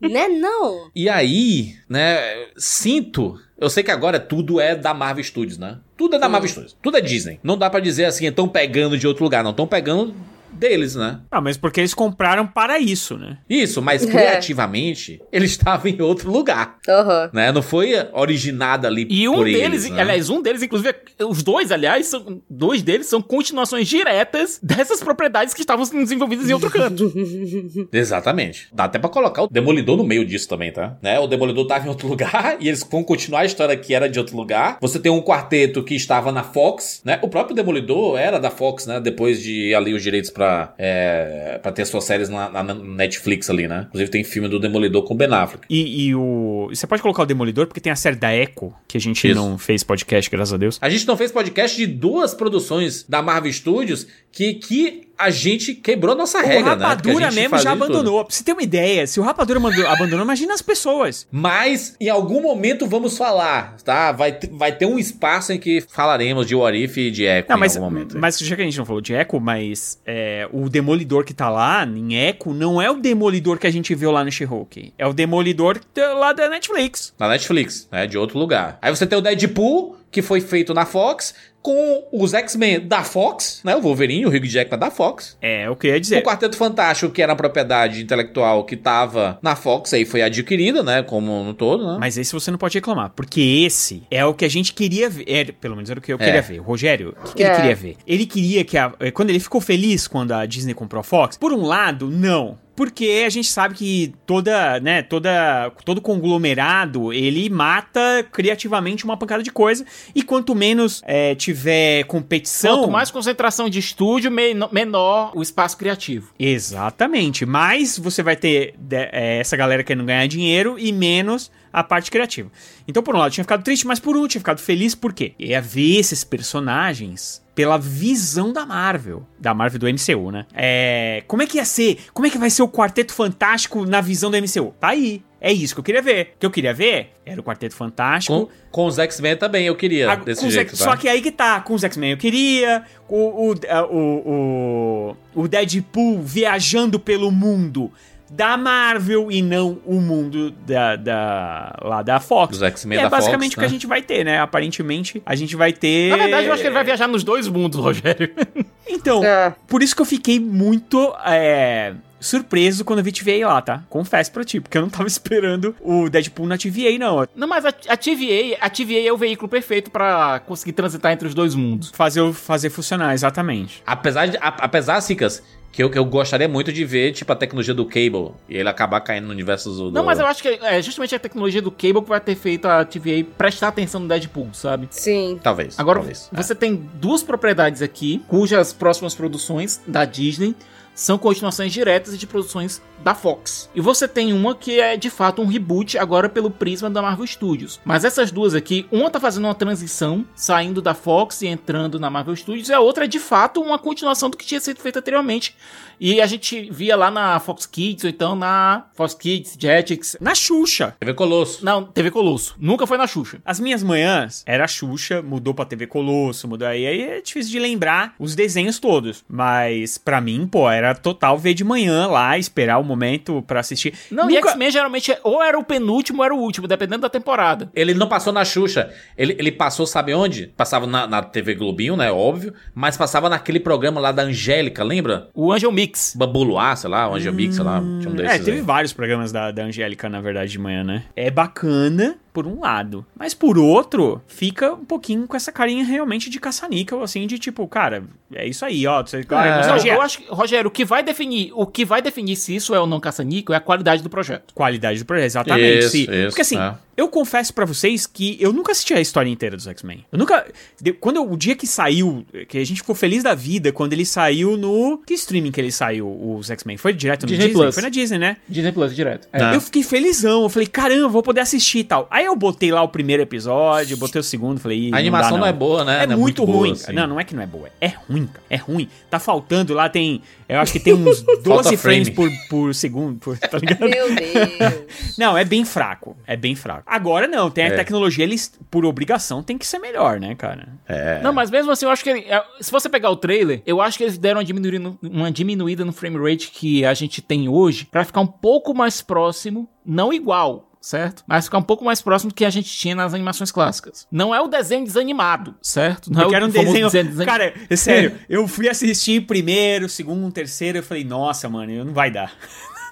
Né, não? E aí, né, sinto. Eu sei que agora tudo é da Marvel Studios, né? Tudo é da Marvel Studios. Tudo é Disney. Não dá pra dizer assim, estão pegando de outro lugar, não. Estão pegando deles, né? Ah, mas porque eles compraram para isso, né? Isso, mas É. criativamente, eles estavam em outro lugar, Aham. né? Não foi originada ali E um por deles, eles, né? aliás, um deles, inclusive, os dois, aliás, são, dois deles são continuações diretas dessas propriedades que estavam sendo desenvolvidas em outro canto. Exatamente. Dá até pra colocar o Demolidor no meio disso também, tá? Né? O Demolidor tava em outro lugar e eles vão continuar a história que era de outro lugar. Você tem um quarteto que estava na Fox, né? O próprio Demolidor era da Fox, né? Depois de ali os direitos pra, é, pra ter suas séries na, na Netflix ali, né? Inclusive tem filme do Demolidor com Ben Affleck. E, e o. Você pode colocar o Demolidor, porque tem a série da Echo, que a gente Isso. não fez podcast, graças a Deus. A gente não fez podcast de duas produções da Marvel Studios que, que a gente quebrou nossa o regra, né? Porque a Rapadura gente mesmo já de tudo. abandonou. Pra você ter uma ideia, se o Rapadura abandonou, imagina as pessoas. Mas em algum momento vamos falar, tá? Vai, ter- vai ter um espaço em que falaremos de What If e de Echo Não, em mas, algum momento. mas já que a gente não falou de Echo, mas é, o Demolidor que tá lá em Echo não é o Demolidor que a gente viu lá no She-Hulk. É o Demolidor lá da Netflix. Na Netflix, né? De outro lugar. Aí você tem o Deadpool, que foi feito na Fox, com os X-Men da Fox, né? O Wolverine, o Hugh Jackman da Fox. É, eu queria O dizer. Quarteto Fantástico, que era a propriedade intelectual que tava na Fox, aí foi adquirida, né? Como no todo, né? Mas esse você não pode reclamar, porque esse é o que a gente queria ver. É, pelo menos era o que eu É. queria ver. O Rogério, o que, que É. ele queria ver? Ele queria que a. Quando ele ficou feliz quando a Disney comprou a Fox, por um lado, não. Porque a gente sabe que toda, né, toda, todo conglomerado, ele mata criativamente uma pancada de coisa. E quanto menos eh, tiver competição. Quanto mais concentração de estúdio, meno- menor o espaço criativo. Exatamente. Mais você vai ter é, essa galera querendo ganhar dinheiro e menos a parte criativa. Então, por um lado, eu tinha ficado triste, mas por eu tinha ficado feliz, por quê? Eu ia ver esses personagens pela visão da Marvel. Da Marvel do MCU, né? É, como é que ia ser? Como é que vai ser o Quarteto Fantástico na visão do MCU? Tá aí. É isso que eu queria ver. O que eu queria ver era o Quarteto Fantástico. Com, com os X-Men também eu queria, A- desse jeito, tá? Só que aí que tá, com os X-Men eu queria, o, o, o, o, o Deadpool viajando pelo mundo da Marvel e não o mundo da, da lá da Fox. Dos X-Men da é basicamente Fox, o que a né? gente vai ter, né? Aparentemente, a gente vai ter... Na verdade, eu acho que ele vai viajar nos dois mundos, Rogério. Então, É. por isso que eu fiquei muito é, surpreso quando eu vi TVA lá, tá? Confesso pra ti, porque eu não tava esperando o Deadpool na TVA, não. Não, mas a, a TVA, a TVA é o veículo perfeito pra conseguir transitar entre os dois mundos. Fazer, fazer funcionar, exatamente. Apesar, de, a- apesar, Cicas, que eu, que eu gostaria muito de ver, tipo, a tecnologia do Cable e ele acabar caindo no universo do... Não, mas eu acho que é justamente a tecnologia do Cable que vai ter feito a TVA prestar atenção no Deadpool, sabe? Sim. Talvez, Agora, talvez. você tem duas propriedades aqui, cujas próximas produções da Disney são continuações diretas de produções da Fox. E você tem uma que é de fato um reboot agora pelo prisma da Marvel Studios. Mas essas duas aqui, uma tá fazendo uma transição, saindo da Fox e entrando na Marvel Studios, e a outra é de fato uma continuação do que tinha sido feito anteriormente. E a gente via lá na Fox Kids, ou então na Fox Kids, Jetix. Na Xuxa. TV Colosso. Não, TV Colosso. Nunca foi na Xuxa. As minhas manhãs era a Xuxa, mudou pra TV Colosso, mudou aí, aí é difícil de lembrar os desenhos todos. Mas pra mim, pô, era total ver de manhã lá, esperar o momento pra assistir. Não, e Nunca- X-Men geralmente é- ou era o penúltimo ou era o último, dependendo da temporada. Ele não passou na Xuxa. Ele, ele passou, sabe onde? Passava na, na TV Globinho, né? Óbvio. Mas passava naquele programa lá da Angélica, lembra? O Angel Mix. Babuluá, sei lá, o Angel Mix, sei lá. Tinha um desses É, teve aí. vários programas da, da Angélica, na verdade, de manhã, né? É bacana, por um lado. Mas por outro, fica um pouquinho com essa carinha realmente de caça-níquel, assim, de tipo, cara, é isso aí, ó. Você, É. Nostalgia. eu acho que, Rogério, o que vai definir, o que vai definir se isso é ou não caça-níquel é a qualidade do projeto. Qualidade do projeto, exatamente. Isso, isso, Porque assim, é. eu confesso pra vocês que eu nunca assisti a história inteira dos X-Men. Eu nunca. de- quando eu- o dia que saiu, que a gente ficou feliz da vida, quando ele saiu no. Que streaming que ele saiu, os X-Men? Foi direto no Disney Disney? Plus. Foi na Disney, né? Disney Plus direto. É. Eu fiquei felizão, eu falei, caramba, vou poder assistir e tal. Aí Aí eu botei lá o primeiro episódio, botei o segundo, falei. "Ih, A animação dá, não é boa, né? É Não é muito, muito boa, ruim. assim. Não, não é que não é boa. É ruim, cara. É ruim. Tá faltando lá, tem. Eu acho que tem uns 12 frames por, por segundo, por- tá ligado? Meu Deus. Não, é bem fraco. É bem fraco. Agora não, tem a É. tecnologia, eles, por obrigação, tem que ser melhor, né, cara? É. Não, mas mesmo assim, eu acho que ele- é, se você pegar o trailer, eu acho que eles deram uma diminuída, no- uma diminuída no frame rate que a gente tem hoje pra ficar um pouco mais próximo, não igual. Certo? Mas ficar um pouco mais próximo do que a gente tinha nas animações clássicas. Não é o desenho desanimado, certo? Não Porque é era um o famoso desenho. desani- Cara, é sério, eu fui assistir primeiro, segundo, terceiro, eu falei, nossa, mano, não vai dar.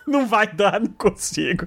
Não vai dar, não consigo.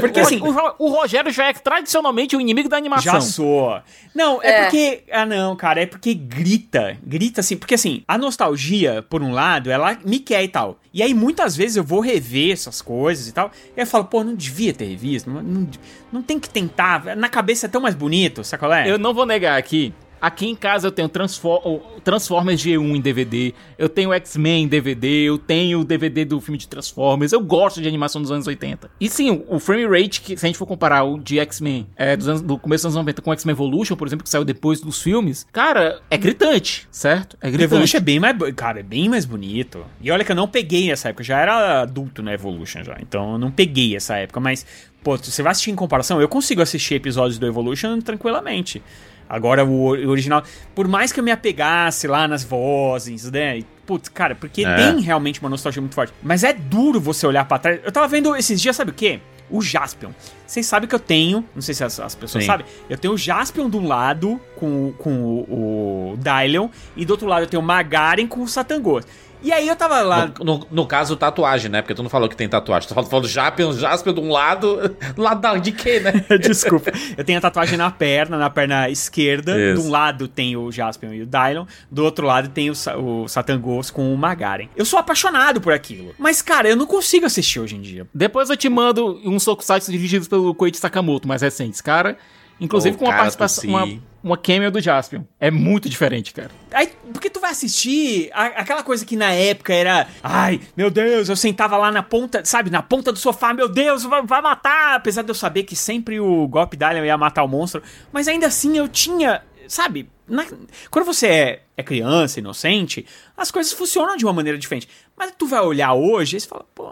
Porque assim, o, o Rogério já é tradicionalmente o inimigo da animação. Já sou. Não, é, É. porque. Ah, não, cara, é porque grita. Grita assim. Porque assim, a nostalgia, por um lado, ela me quer e tal. E aí, muitas vezes, eu vou rever essas coisas e tal. E eu falo, pô, não devia ter revisto. Não, não, não tem que tentar. Na cabeça é tão mais bonito, sabe qual é? Eu não vou negar aqui. Aqui em casa eu tenho Transformers G1 em DVD, eu tenho X-Men em DVD, eu tenho o DVD do filme de Transformers, eu gosto de animação dos anos 80. E sim, o frame rate, que, se a gente for comparar o de X-Men é, do começo dos anos 90 com X-Men Evolution, por exemplo, que saiu depois dos filmes, cara, é gritante, certo? É gritante. Evolution é bem mais. Cara, é bem mais bonito. E olha que eu não peguei nessa época. Já era adulto na Evolution já. Então eu não peguei essa época. Mas, pô, você vai assistir em comparação, eu consigo assistir episódios do Evolution tranquilamente. Agora o, original. Por mais que eu me apegasse lá nas vozes, né? Putz, cara, porque É. tem realmente uma nostalgia muito forte. Mas é duro você olhar pra trás. Eu tava vendo esses dias, sabe o quê? O Jaspion. Vocês sabem que eu tenho, não sei se as, as pessoas Sim. sabem, eu tenho o Jaspion de um lado com, com o, o Dylion, e do outro lado eu tenho o Magaren com o Satangos. E aí eu tava lá. No, no- no caso, tatuagem, né? Porque tu não falou que tem tatuagem. Tu falou, falou Jaspion, Jaspion de um lado. Do lado da- de quê, né? Desculpa. Eu tenho a tatuagem na perna, na perna esquerda. Isso. De um lado tem o Jaspion e o Dylon. Do outro lado tem o, o Satangos com o Magaren. Eu sou apaixonado por aquilo. Mas, cara, eu não consigo assistir hoje em dia. Depois eu te mando uns tokusatsu dirigidos pelo Koichi Sakamoto, mais recentes, cara. Inclusive Ô, com uma cara, participação, uma, uma cameo do Jaspion. É muito diferente, cara. Aí, porque tu vai assistir a- aquela coisa que na época era. Ai, meu Deus, eu sentava lá na ponta, sabe, na ponta do sofá, meu Deus, vai, vai matar. Apesar de eu saber que sempre o golpe Dalian ia matar o monstro. Mas ainda assim eu tinha. Sabe, na- quando você é, é criança, inocente, as coisas funcionam de uma maneira diferente. Mas tu vai olhar hoje e você fala, pô.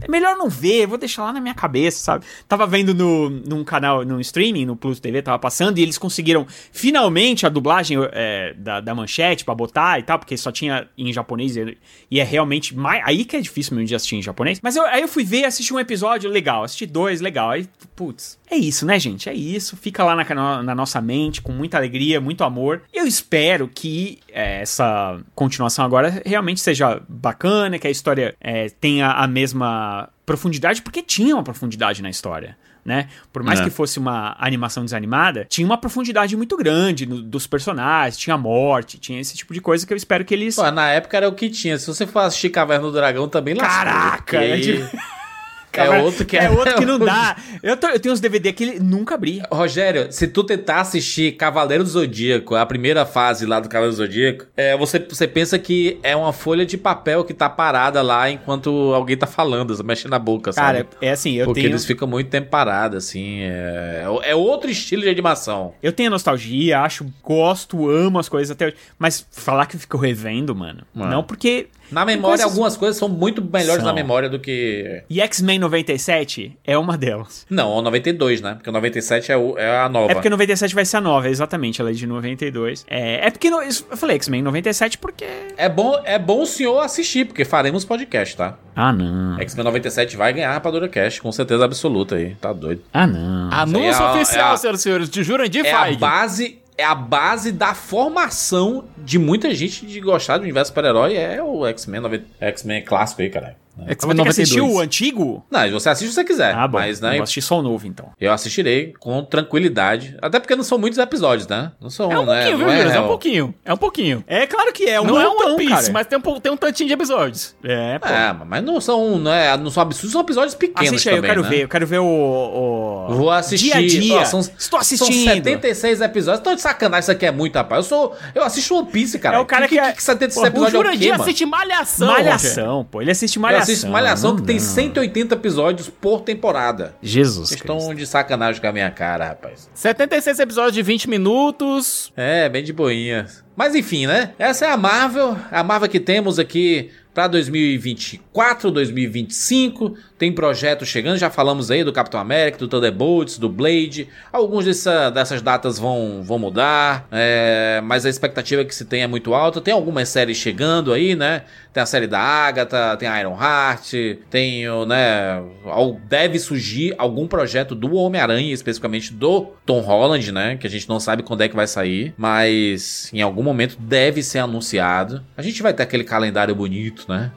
É melhor não ver, vou deixar lá na minha cabeça, sabe? Tava vendo no, num canal, num streaming, no Plus TV, tava passando, e eles conseguiram finalmente a dublagem é, da, da manchete pra botar e tal, porque só tinha em japonês e, e é realmente mais. Aí que é difícil mesmo de assistir em japonês. Mas eu- aí eu fui ver, assisti um episódio legal, assisti dois, legal. Aí, putz, é isso, né, gente? É isso. Fica lá na, na nossa mente, com muita alegria, muito amor. Eu espero que é, essa continuação agora realmente seja bacana, que a história é, tenha a mesma profundidade, porque tinha uma profundidade na história. Né? Por mais É. que fosse uma animação desanimada, tinha uma profundidade muito grande no- dos personagens, tinha morte, tinha esse tipo de coisa que eu espero que eles. Pô, na época era o que tinha. Se você for assistir Caverna do Dragão, também lascou. Caraca, é de- É outro que é outro que não dá. Eu, tô- eu tenho uns DVD que ele nunca abri. Rogério, se tu tentar assistir Cavaleiro do Zodíaco, a primeira fase lá do Cavaleiro do Zodíaco, é, você, você pensa que é uma folha de papel que tá parada lá enquanto alguém tá falando, mexendo na boca, Cara, sabe? é assim, eu Porque tenho. eles ficam muito tempo parados, assim. É, é outro estilo de animação. Eu tenho nostalgia, acho, gosto, amo as coisas até hoje. Mas falar que eu fico revendo, mano. Mano. Não, porque. Na memória, coisas- algumas coisas são muito melhores São. na memória do que. E X-Men 97 é uma delas. Não, o 92, né? Porque o 97 é, o- é a nova. É porque 97 vai ser a nova, exatamente, ela é de 92. É, é porque no- eu falei X-Men 97 porque. É bom, é bom o senhor assistir, porque faremos podcast, tá? Ah, não. X-Men 97 vai ganhar a Rapadura Cash, com certeza absoluta aí. Tá doido. Ah, não. Anúncio é a- oficial, é a- senhoras e senhores, de Jurandir É a Feig. base. É a base da formação de muita gente de gostar do universo super-herói. É o X-Men 90 X-Men clássico aí, caralho. Eu X-Men vou ter que assistir 92. o antigo? Não, você assiste se você quiser. Ah, bom. Mas, eu né, vou assistir só o novo, então. eu assistirei com tranquilidade. Até porque não são muitos episódios, né? Não são, É um né? pouquinho, viu, Não Juras? É um pouquinho. É um pouquinho. É claro que é, um não é um montão, One Piece, cara. mas tem um, tem um tantinho de episódios. É, pô. É, mas não são, não, é, não são absurdos, são episódios pequenos Assiste aí, também, eu quero né? ver, eu quero ver o. o- Vou assistir. Dia a dia. Ó, são, Estou assistindo. São 76 episódios. Tô de sacanagem, isso aqui é muito, rapaz. Eu sou. Eu assisto One Piece, cara. É o cara que é- que 76 O episódios é o quê, Jurandir mano? assiste Malhação. Malhação, pô. Ele assiste Eu Malhação. Assisto Malhação que tem não. 180 episódios por temporada. Jesus. Vocês estão de sacanagem com a minha cara, rapaz. 76 episódios de 20 minutos. É, bem de boinha. Mas enfim, né? Essa é a Marvel, a Marvel que temos aqui para 2024, 2025. Tem projetos chegando, já falamos aí do Capitão América, do Thunderbolts, do Blade. Alguns dessa, dessas datas vão, vão mudar, é, mas a expectativa que se tem é muito alta. Tem algumas séries chegando aí, né? Tem a série da Agatha, tem a Iron Heart, tem né? Deve surgir algum projeto do Homem-Aranha, especificamente do Tom Holland, né? Que a gente não sabe quando é que vai sair, mas em algum momento deve ser anunciado. A gente vai ter aquele calendário bonito, né?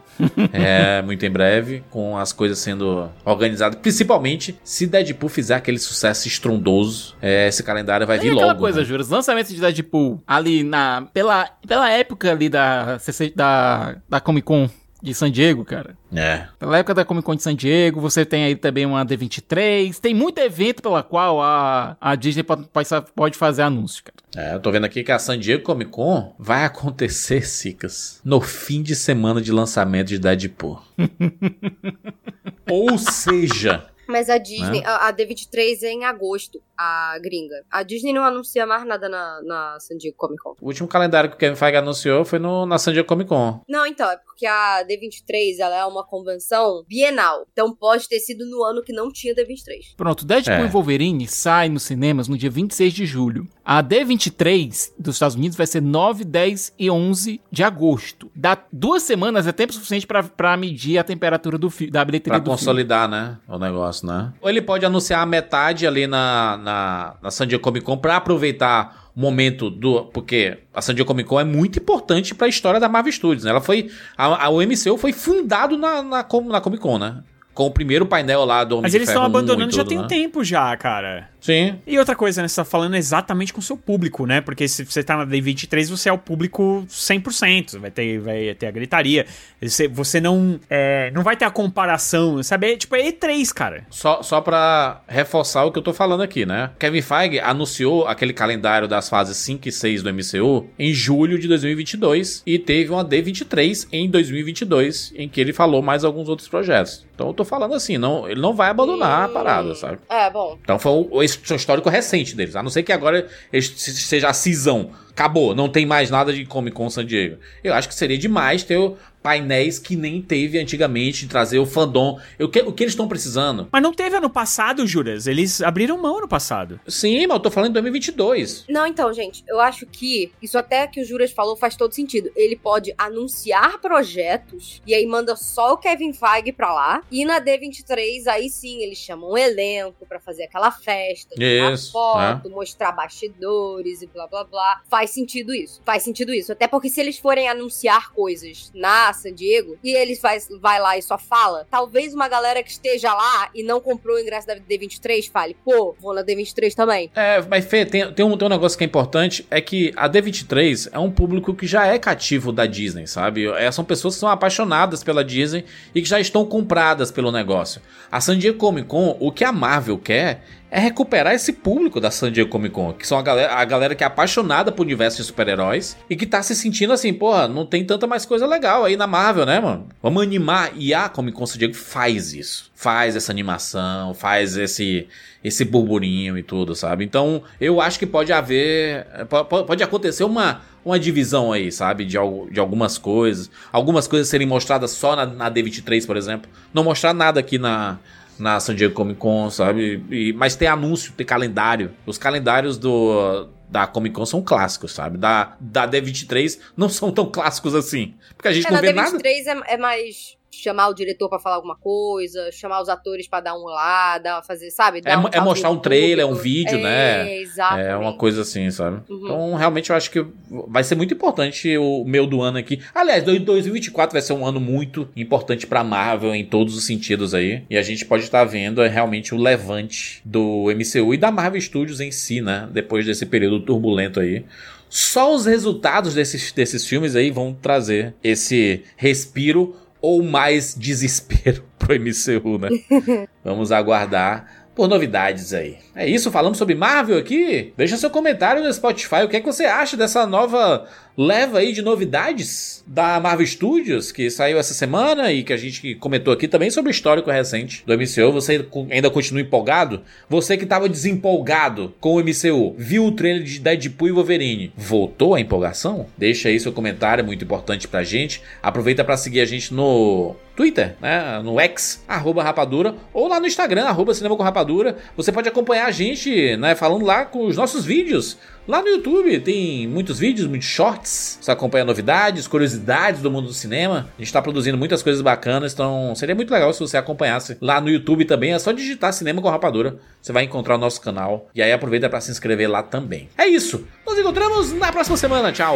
é, muito em breve, com as coisas sendo organizadas. Principalmente se Deadpool fizer aquele sucesso estrondoso, é, esse calendário vai É vir aquela logo. coisa, né? Juras. Lançamento de Deadpool ali na. Pela, pela época ali da, da, da Comic Con de San Diego, cara. É. Pela época da Comic Con de San Diego, você tem aí também uma D23. Tem muito evento pela qual a, a Disney pode, pode fazer anúncio, cara. É, eu tô vendo aqui que a San Diego Comic Con vai acontecer, Cicas, no fim de semana de lançamento de Deadpool. Ou seja, Mas a Disney, Né? a, a D23 é em agosto, a gringa. A Disney não anuncia mais nada na, na San Diego Comic Con. o último calendário que o Kevin Feige anunciou foi no, na San Diego Comic Con. Não, então, é porque a D23 ela é uma convenção bienal. Então pode ter sido no ano que não tinha D23. Pronto, Deadpool É. e Wolverine sai nos cinemas no dia 26 de julho. A D23 dos Estados Unidos vai ser 9, 10 e 11 de agosto. Dá duas semanas é tempo suficiente pra- pra medir a temperatura do da bilheteria Pra do filme. consolidar, né? O negócio, né? Ou ele pode anunciar a metade ali na, na, na San Diego Comic Con pra aproveitar o momento do. Porque a San Diego Comic Con é muito importante pra história da Marvel Studios, né? Ela foi. A, a, o MCU foi fundado na, na, Com- na Comic Con, né? Com o primeiro painel lá do Homem Mas de eles estão Ferro 1 abandonando já tem né? tempo já, cara. Sim. E outra coisa, né? Você tá falando exatamente com o seu público, né? Porque se você tá na D23, você é o público 100%. Vai ter, vai ter a gritaria. Você, você não, é, não vai ter a comparação, sabe? É, tipo, é E3, cara. Só, só pra reforçar o que eu tô falando aqui, né? Kevin Feige anunciou aquele calendário das fases 5 e 6 do MCU em julho de 2022 e teve uma D23 em 2022 em que ele falou mais alguns outros projetos. Então eu tô falando assim, não, ele não vai abandonar a parada, sabe? É, bom. Então foi o, o histórico recente deles. A não ser que agora seja a cisão. Acabou, não tem mais nada de Comic Con San Diego. Eu acho que seria demais ter painéis que nem teve antigamente, trazer o fandom. Eu, que- o que eles estão precisando? Mas não teve ano passado, Juras. Eles abriram mão ano passado. Sim, mas eu tô falando em 2022. Não, então, gente, eu acho que isso até que o Juras falou faz todo sentido. Ele pode anunciar projetos e aí manda só o Kevin Feige pra lá. E na D23, aí sim, eles chamam um elenco pra fazer aquela festa, tirar Isso, foto, mostrar bastidores e blá blá blá. Faz sentido isso. Faz sentido isso. Até porque se eles forem anunciar coisas na San Diego e eles faz, vai lá e só fala, talvez uma galera que esteja lá e não comprou o ingresso da D23 fale, pô, vou na D23 também. É, mas Fê, tem, tem, um, tem um negócio que é importante, é que a D23 é um público que já é cativo da Disney, sabe? É, são pessoas que são apaixonadas pela Disney e que já estão compradas pelo negócio. A San Diego Comic Con, o que a Marvel quer é recuperar esse público da San Diego Comic Con, que são a galera, a galera que é apaixonada por universo de super-heróis e que tá se sentindo assim, porra, não tem tanta mais coisa legal aí na Marvel, né, mano? Vamos animar. E a Comic Con San Diego faz isso. Faz essa animação, faz esse esse burburinho e tudo, sabe? Então, eu acho que pode haver. po- po- Pode acontecer uma, uma divisão aí, sabe? De, de algumas coisas. Algumas coisas serem mostradas só na, na D23, por exemplo. Não mostrar nada aqui na, na San Diego Comic Con, sabe? E- mas ter anúncio, ter calendário. Os calendários do. Da Comic Con são clássicos, sabe? Da, da D23 não são tão clássicos assim. Porque a gente É, não na vê nada. D23 é, é mais chamar o diretor pra falar alguma coisa, chamar os atores pra dar um lá, dar, fazer, sabe? Dar É, um é mostrar um trailer, um vídeo, é, né? Exatamente. É uma coisa assim, sabe? Uhum. Então, realmente, eu acho que vai ser muito importante o meu do ano aqui. Aliás, dois- 2024 vai ser um ano muito importante pra Marvel em todos os sentidos aí. E a gente pode estar vendo é, realmente o levante do MCU e da Marvel Studios em si, né? Depois desse período turbulento aí. Só os resultados desses, desses filmes aí vão trazer esse respiro ou mais desespero pro MCU, né? Vamos aguardar. Por novidades aí. É isso, falamos sobre Marvel aqui? Deixa seu comentário no Spotify. O que é que você acha dessa nova leva aí de novidades da Marvel Studios que saiu essa semana e que a gente comentou aqui também sobre o histórico recente do MCU. Você ainda continua empolgado? Você que estava desempolgado com o MCU, viu o trailer de Deadpool e Wolverine, voltou a empolgação? Deixa aí seu comentário, é muito importante pra gente. Aproveita para seguir a gente no Twitter, né, no X, arroba rapadura, ou lá no Instagram, arroba cinema com rapadura. Você pode acompanhar a gente, né, falando lá com os nossos vídeos. Lá no YouTube tem muitos vídeos, muitos shorts. Você acompanha novidades, curiosidades do mundo do cinema. A gente está produzindo muitas coisas bacanas, então seria muito legal se você acompanhasse lá no YouTube também. É só digitar Cinema com Rapadura, você vai encontrar o nosso canal. E aí aproveita para se inscrever lá também. É isso. Nos encontramos na próxima semana. Tchau.